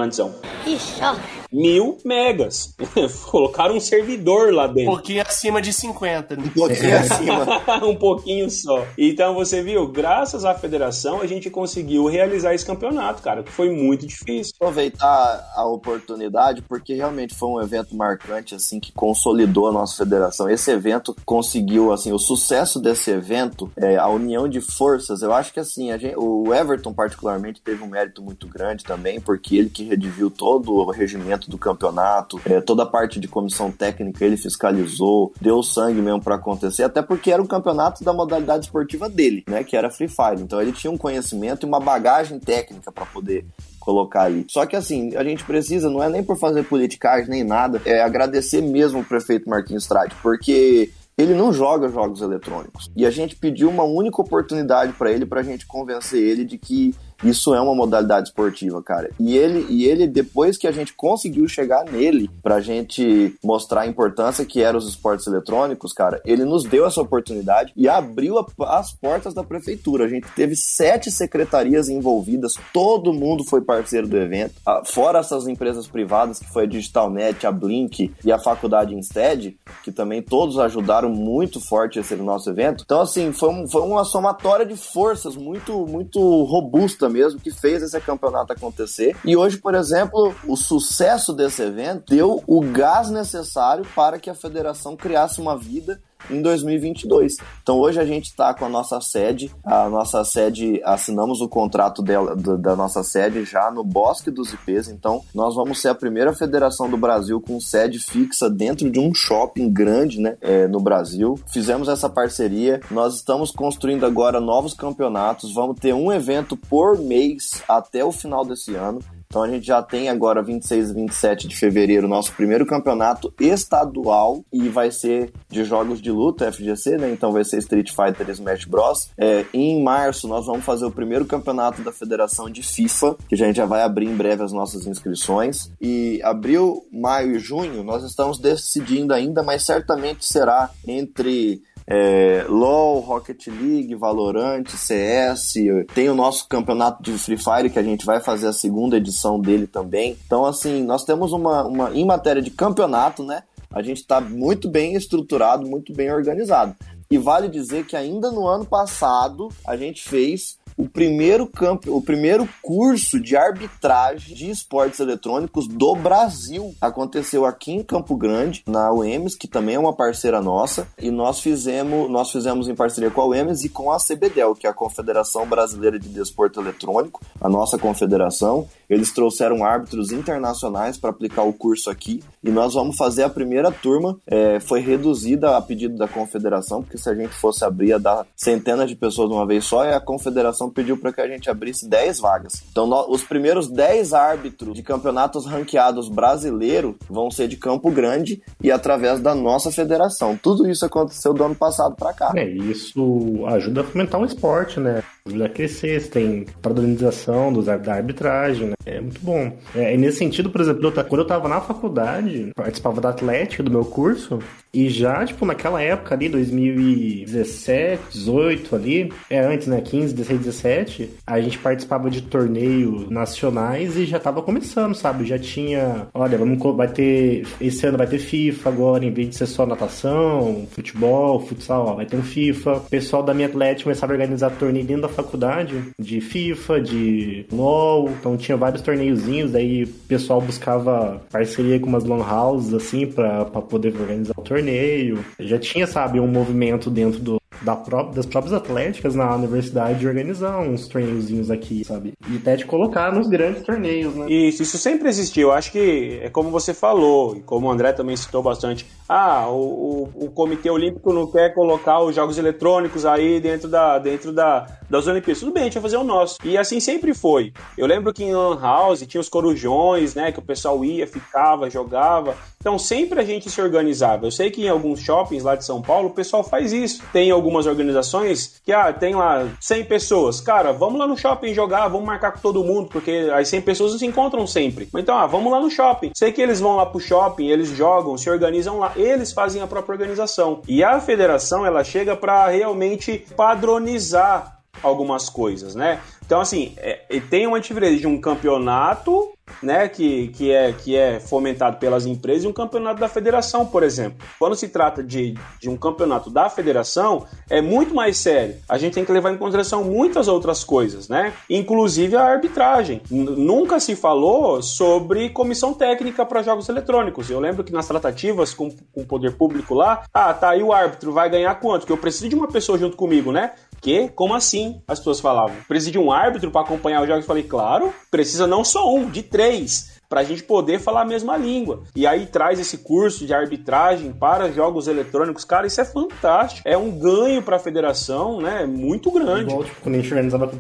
Ixi, mil megas. <laughs> Colocaram um servidor lá dentro. Um pouquinho acima de 50. Né? Um pouquinho acima. <laughs> um pouquinho só. Então você viu, graças à federação, a gente conseguiu realizar esse campeonato, cara, que foi muito difícil. Aproveitar a oportunidade, porque realmente foi um evento marcante, assim, que consolidou a nossa federação. Esse evento conseguiu, assim, o sucesso desse evento, é, a união de forças, eu acho que, assim, gente, o Everton, particularmente, teve um mérito muito grande também, porque ele que rediviu todo o regimento do campeonato, é, toda a parte de comissão técnica ele fiscalizou, deu sangue mesmo para acontecer, até porque era um campeonato da modalidade esportiva dele, né, que era Free Fire. Então ele tinha um conhecimento e uma bagagem técnica para poder colocar ali. Só que assim, a gente precisa, não é nem por fazer politicagem nem nada, é agradecer mesmo o prefeito Marquinhos Trade, porque ele não joga jogos eletrônicos. E a gente pediu uma única oportunidade para ele, pra gente convencer ele de que isso é uma modalidade esportiva, cara. E ele, e ele depois que a gente conseguiu chegar nele pra gente mostrar a importância que eram os esportes eletrônicos, cara, ele nos deu essa oportunidade e abriu a, as portas da prefeitura. A gente teve sete secretarias envolvidas, todo mundo foi parceiro do evento, fora essas empresas privadas que foi a Digitalnet, a Blink e a Faculdade Instead, que também todos ajudaram muito forte esse nosso evento. Então, assim, foi, um, foi uma somatória de forças muito, muito robusta mesmo que fez esse campeonato acontecer. E hoje, por exemplo, o sucesso desse evento deu o gás necessário para que a federação criasse uma vida em 2022. Então hoje a gente está com a nossa sede, a nossa sede, assinamos o contrato dela, da nossa sede já no Bosque dos IPs, então nós vamos ser a primeira federação do Brasil com sede fixa dentro de um shopping grande, né, é, no Brasil. Fizemos essa parceria, nós estamos construindo agora novos campeonatos, vamos ter um evento por mês até o final desse ano. Então a gente já tem agora 26 e 27 de fevereiro nosso primeiro campeonato estadual e vai ser de jogos de luta, FGC, né? Então vai ser Street Fighter e Smash Bros. É, em março nós vamos fazer o primeiro campeonato da Federação de FIFA, que a gente já vai abrir em breve as nossas inscrições. E abril, maio e junho nós estamos decidindo ainda, mas certamente será entre é, LoL, Rocket League, Valorant, CS, tem o nosso campeonato de Free Fire que a gente vai fazer a segunda edição dele também. Então, assim, nós temos uma, uma em matéria de campeonato, né? A gente está muito bem estruturado, muito bem organizado. E vale dizer que ainda no ano passado a gente fez o primeiro campo, o primeiro curso de arbitragem de esportes eletrônicos do Brasil. Aconteceu aqui em Campo Grande, na UEMS, que também é uma parceira nossa, e nós fizemos, nós fizemos em parceria com a UEMS e com a CBDEL, que é a Confederação Brasileira de Desporto Eletrônico, a nossa confederação. Eles trouxeram árbitros internacionais para aplicar o curso aqui e nós vamos fazer a primeira turma. É, foi reduzida a pedido da confederação, porque se a gente fosse abrir, ia dar centenas de pessoas de uma vez só, e a confederação pediu para que a gente abrisse 10 vagas. Então, nós, os primeiros 10 árbitros de campeonatos ranqueados brasileiros vão ser de Campo Grande e através da nossa federação. Tudo isso aconteceu do ano passado para cá. É, isso ajuda a fomentar o esporte, né? A crescer, você tem padronização dos, da arbitragem, né? É muito bom. É, e nesse sentido, por exemplo, eu, quando eu tava na faculdade, participava da Atlética do meu curso, e já, tipo, naquela época ali, 2017, 18 ali, é antes, né? 15, 16, 17, a gente participava de torneios nacionais e já tava começando, sabe? Já tinha, olha, vamos vai ter esse ano vai ter FIFA agora, em vez de ser só natação, futebol, futsal, ó, vai ter um FIFA. O pessoal da minha Atlética começava a organizar torneio dentro da faculdade de FIFA, de LoL, então tinha vários torneiozinhos, daí o pessoal buscava parceria com umas long houses assim para poder organizar o torneio torneio. Já tinha, sabe, um movimento dentro do, da pró das próprias atléticas na universidade de organizar uns torneiozinhos aqui, sabe? E até de colocar nos grandes torneios, né? Isso, isso sempre existiu. Eu acho que é como você falou, e como o André também citou bastante. Ah, o, o, o Comitê Olímpico não quer colocar os jogos eletrônicos aí dentro, da, dentro da, das Olimpíadas. Tudo bem, a gente vai fazer o nosso. E assim sempre foi. Eu lembro que em Lan House tinha os corujões, né? Que o pessoal ia, ficava, jogava. Então sempre a gente se organizava. Eu sei que em alguns shoppings lá de São Paulo o pessoal faz isso. Tem algum algumas organizações que, ah, tem lá 100 pessoas. Cara, vamos lá no shopping jogar, vamos marcar com todo mundo, porque as 100 pessoas não se encontram sempre. Então, ah, vamos lá no shopping. Sei que eles vão lá pro shopping, eles jogam, se organizam lá, eles fazem a própria organização. E a federação, ela chega para realmente padronizar algumas coisas, né? Então, assim, é, tem uma diferença de um campeonato né, que, que, é, que é fomentado pelas empresas e um campeonato da federação, por exemplo. Quando se trata de, de um campeonato da federação, é muito mais sério. A gente tem que levar em consideração muitas outras coisas, né? Inclusive a arbitragem. Nunca se falou sobre comissão técnica para jogos eletrônicos. Eu lembro que nas tratativas com, com o poder público lá, ah, tá aí o árbitro, vai ganhar quanto? Que eu preciso de uma pessoa junto comigo, né? Que? Como assim? As pessoas falavam. Precisa de um árbitro para acompanhar os jogos? Eu falei, claro, precisa não só um, de três. Para a gente poder falar a mesma língua. E aí traz esse curso de arbitragem para jogos eletrônicos. Cara, isso é fantástico. É um ganho para a federação, né? Muito grande. Igual, tipo, quando a gente organizava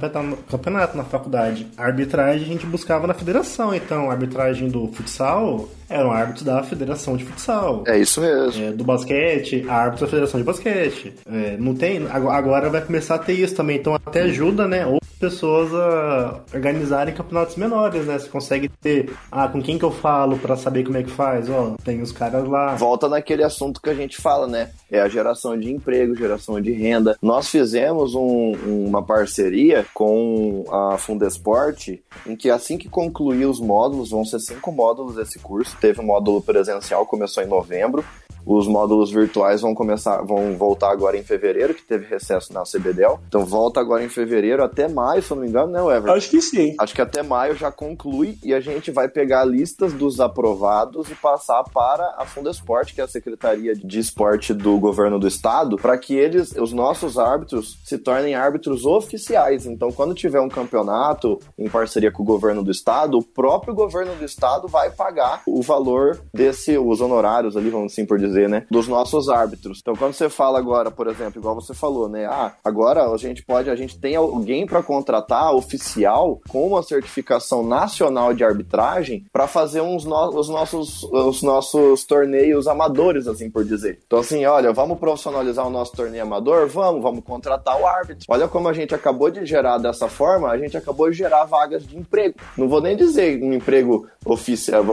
campeonato na faculdade, a arbitragem a gente buscava na federação. Então, a arbitragem do futsal eram árbitros da Federação de Futsal. É isso mesmo. É, do basquete, árbitros da Federação de Basquete. É, não tem. Agora vai começar a ter isso também. Então até ajuda, né? Ou pessoas a organizarem campeonatos menores, né? Você consegue ter, ah, com quem que eu falo para saber como é que faz? Ó, tem os caras lá. Volta naquele assunto que a gente fala, né? É a geração de emprego, geração de renda. Nós fizemos um, uma parceria com a Fundesport, em que assim que concluir os módulos, vão ser cinco módulos esse curso, teve um módulo presencial, começou em novembro. Os módulos virtuais vão começar, vão voltar agora em fevereiro, que teve recesso na CBDEL. Então volta agora em fevereiro até maio, se eu não me engano, né, Everton? Acho que sim. Acho que até maio já conclui e a gente vai pegar listas dos aprovados e passar para a Fundesport, que é a Secretaria de Esporte do Governo do Estado, para que eles, os nossos árbitros, se tornem árbitros oficiais. Então, quando tiver um campeonato em parceria com o Governo do Estado, o próprio Governo do Estado vai pagar o valor desse, os honorários ali, vamos assim por dizer dizer, né? Dos nossos árbitros. Então, quando você fala agora, por exemplo, igual você falou, né? Ah, agora a gente pode, a gente tem alguém para contratar oficial com uma certificação nacional de arbitragem para fazer uns no, os nossos os nossos torneios amadores, assim por dizer. Então, assim, olha, vamos profissionalizar o nosso torneio amador? Vamos, vamos contratar o árbitro. Olha como a gente acabou de gerar dessa forma, a gente acabou de gerar vagas de emprego. Não vou nem dizer um emprego oficial,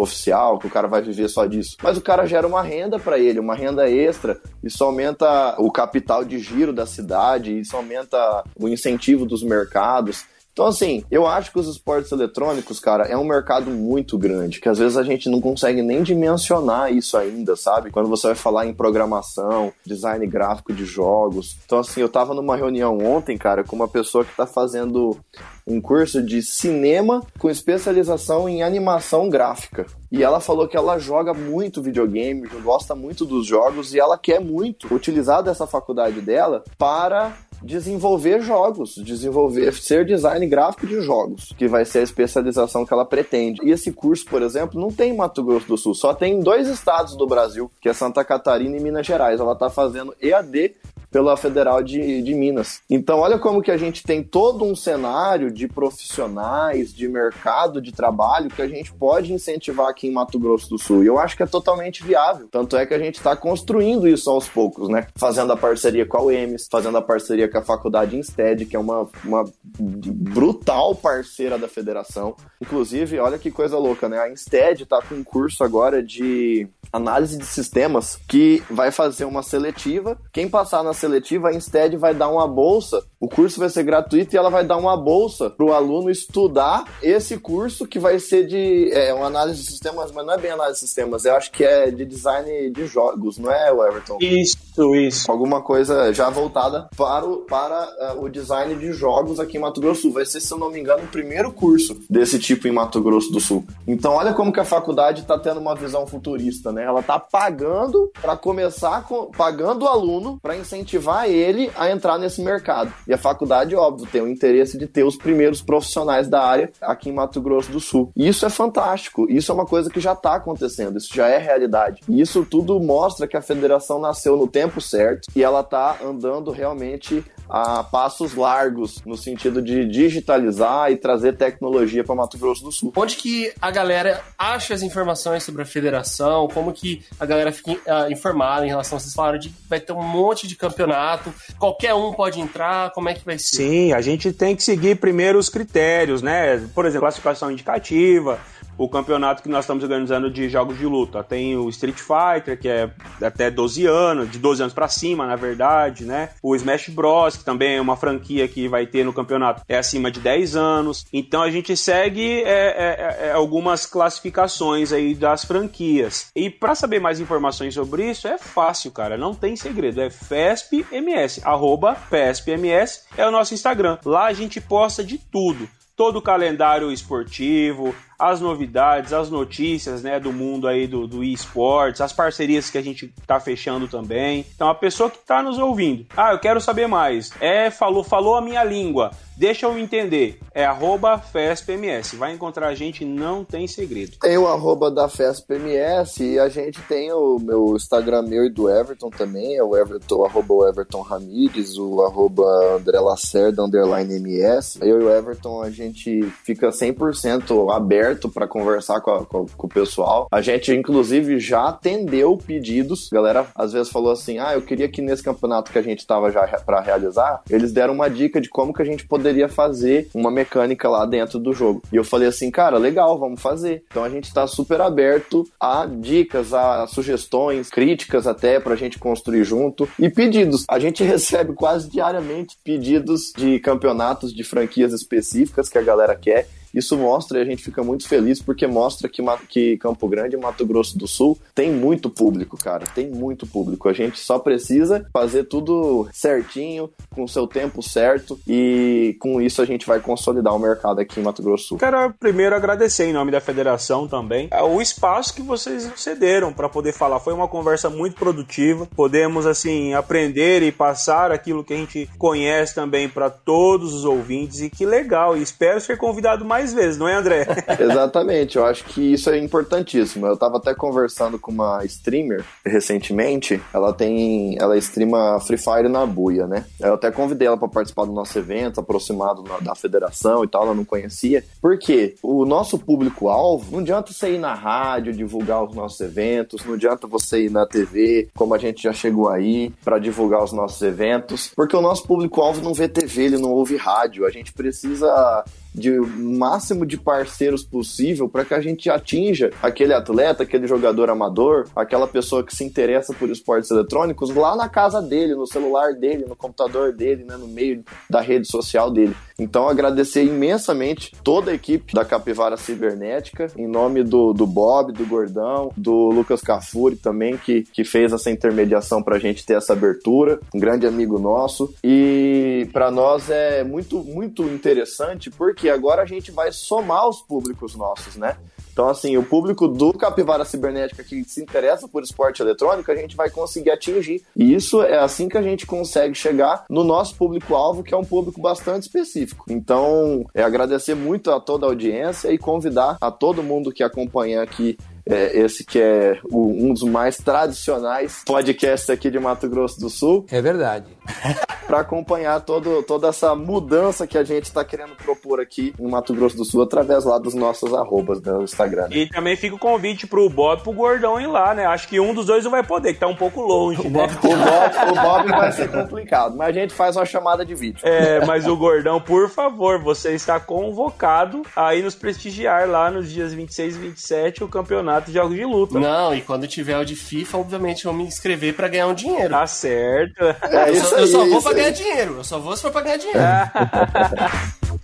oficial que o cara vai viver só disso, mas o cara gera uma renda renda para ele, uma renda extra. Isso aumenta o capital de giro da cidade, isso aumenta o incentivo dos mercados. Então, assim, eu acho que os esportes eletrônicos, cara, é um mercado muito grande, que às vezes a gente não consegue nem dimensionar isso ainda, sabe? Quando você vai falar em programação, design gráfico de jogos. Então, assim, eu tava numa reunião ontem, cara, com uma pessoa que tá fazendo um curso de cinema com especialização em animação gráfica. E ela falou que ela joga muito videogame, gosta muito dos jogos e ela quer muito utilizar dessa faculdade dela para desenvolver jogos, desenvolver, ser design gráfico de jogos, que vai ser a especialização que ela pretende. E esse curso, por exemplo, não tem em Mato Grosso do Sul, só tem em dois estados do Brasil, que é Santa Catarina e Minas Gerais. Ela está fazendo EAD pela Federal de, de Minas. Então, olha como que a gente tem todo um cenário de profissionais, de mercado de trabalho que a gente pode incentivar aqui em Mato Grosso do Sul. E eu acho que é totalmente viável. Tanto é que a gente está construindo isso aos poucos, né? Fazendo a parceria com a UEMS, fazendo a parceria com a Faculdade Instead, que é uma, uma brutal parceira da federação. Inclusive, olha que coisa louca, né? A Instead está com um curso agora de análise de sistemas que vai fazer uma seletiva. Quem passar na seletiva, a Instead vai dar uma bolsa. O curso vai ser gratuito e ela vai dar uma bolsa para o aluno estudar esse curso que vai ser de é, uma análise de sistemas, mas não é bem análise de sistemas, eu acho que é de design de jogos, não é, Everton? Isso, isso. Alguma coisa já voltada para o, para, uh, o design de jogos aqui em Mato Grosso do Sul. Vai ser, se eu não me engano, o primeiro curso desse tipo em Mato Grosso do Sul. Então, olha como que a faculdade está tendo uma visão futurista, né? Ela está pagando para começar, com, pagando o aluno para incentivar ele a entrar nesse mercado. E a faculdade, óbvio, tem o interesse de ter os primeiros profissionais da área aqui em Mato Grosso do Sul. E isso é fantástico. Isso é uma coisa que já está acontecendo. Isso já é realidade. E isso tudo mostra que a federação nasceu no tempo certo e ela está andando realmente a passos largos no sentido de digitalizar e trazer tecnologia para Mato Grosso do Sul. Onde que a galera acha as informações sobre a federação? Como que a galera fica uh, informada em relação a vocês falaram de vai ter um monte de campeonato, qualquer um pode entrar, como é que vai ser? Sim, a gente tem que seguir primeiro os critérios, né? Por exemplo, classificação indicativa, o campeonato que nós estamos organizando de jogos de luta. Tem o Street Fighter, que é até 12 anos, de 12 anos para cima, na verdade, né? O Smash Bros, que também é uma franquia que vai ter no campeonato, é acima de 10 anos. Então a gente segue é, é, é, algumas classificações aí das franquias. E para saber mais informações sobre isso, é fácil, cara. Não tem segredo. É FESPMS, arroba FESPMS é o nosso Instagram. Lá a gente posta de tudo todo o calendário esportivo, as novidades, as notícias, né, do mundo aí do, do esportes, as parcerias que a gente tá fechando também. Então, a pessoa que tá nos ouvindo, ah, eu quero saber mais, é, falou, falou a minha língua, Deixa eu entender. É arroba FESPMS. Vai encontrar a gente, não tem segredo. Tem o arroba da FESPMS e a gente tem o meu Instagram meu e do Everton também. É o Everton, arroba o Everton Ramires, o arroba André Lacerda, underline MS. Eu e o Everton, a gente fica 100% aberto para conversar com, a, com, com, o pessoal. A gente, inclusive, já atendeu pedidos. A galera, às vezes, falou assim, ah, eu queria que nesse campeonato que a gente tava já para realizar, eles deram uma dica de como que a gente poderia fazer uma mecânica lá dentro do jogo. E eu falei assim, cara, legal, vamos fazer. Então a gente está super aberto a dicas, a sugestões, críticas até pra gente construir junto e pedidos. A gente <laughs> recebe quase diariamente pedidos de campeonatos de franquias específicas que a galera quer. Isso mostra e a gente fica muito feliz porque mostra que, que Campo Grande e Mato Grosso do Sul tem muito público, cara. Tem muito público. A gente só precisa fazer tudo certinho, com o seu tempo certo e com isso a gente vai consolidar o mercado aqui em Mato Grosso do Sul. Quero primeiro agradecer em nome da federação também é o espaço que vocês cederam para poder falar. Foi uma conversa muito produtiva. Podemos assim aprender e passar aquilo que a gente conhece também para todos os ouvintes e que legal. E espero ser convidado mais mais vezes, não é, André? <laughs> Exatamente, eu acho que isso é importantíssimo. Eu tava até conversando com uma streamer recentemente, ela tem. Ela streama Free Fire na buia, né? Eu até convidei ela para participar do nosso evento, aproximado da federação e tal, ela não conhecia. Porque o nosso público-alvo, não adianta você ir na rádio divulgar os nossos eventos, não adianta você ir na TV, como a gente já chegou aí, para divulgar os nossos eventos, porque o nosso público-alvo não vê TV, ele não ouve rádio. A gente precisa de máximo de parceiros possível para que a gente atinja aquele atleta, aquele jogador amador, aquela pessoa que se interessa por esportes eletrônicos lá na casa dele, no celular dele, no computador dele, né, no meio da rede social dele. Então, agradecer imensamente toda a equipe da Capivara Cibernética, em nome do, do Bob, do Gordão, do Lucas Cafuri também, que, que fez essa intermediação para a gente ter essa abertura, um grande amigo nosso. E para nós é muito, muito interessante porque agora a gente vai somar os públicos nossos, né? Então, assim, o público do Capivara Cibernética que se interessa por esporte eletrônico, a gente vai conseguir atingir. E isso é assim que a gente consegue chegar no nosso público-alvo, que é um público bastante específico. Então, é agradecer muito a toda a audiência e convidar a todo mundo que acompanha aqui é, esse que é o, um dos mais tradicionais podcasts aqui de Mato Grosso do Sul. É verdade. <laughs> para acompanhar todo, toda essa mudança que a gente está querendo propor aqui em Mato Grosso do Sul através lá dos nossos arrobas do Instagram. Né? E também fica o convite pro Bob e pro Gordão ir lá, né? Acho que um dos dois não vai poder, que tá um pouco longe. O, né? Bob, o, Bob, o Bob vai ser complicado, mas a gente faz uma chamada de vídeo. É, mas o Gordão, por favor, você está convocado a ir nos prestigiar lá nos dias 26 e 27 o campeonato de jogos de luta. Não, e quando tiver o de FIFA, obviamente eu vou me inscrever para ganhar um dinheiro. Tá certo. É, eu, só, eu só vou pra ganhar dinheiro. Eu só vou se for pra ganhar dinheiro. <laughs>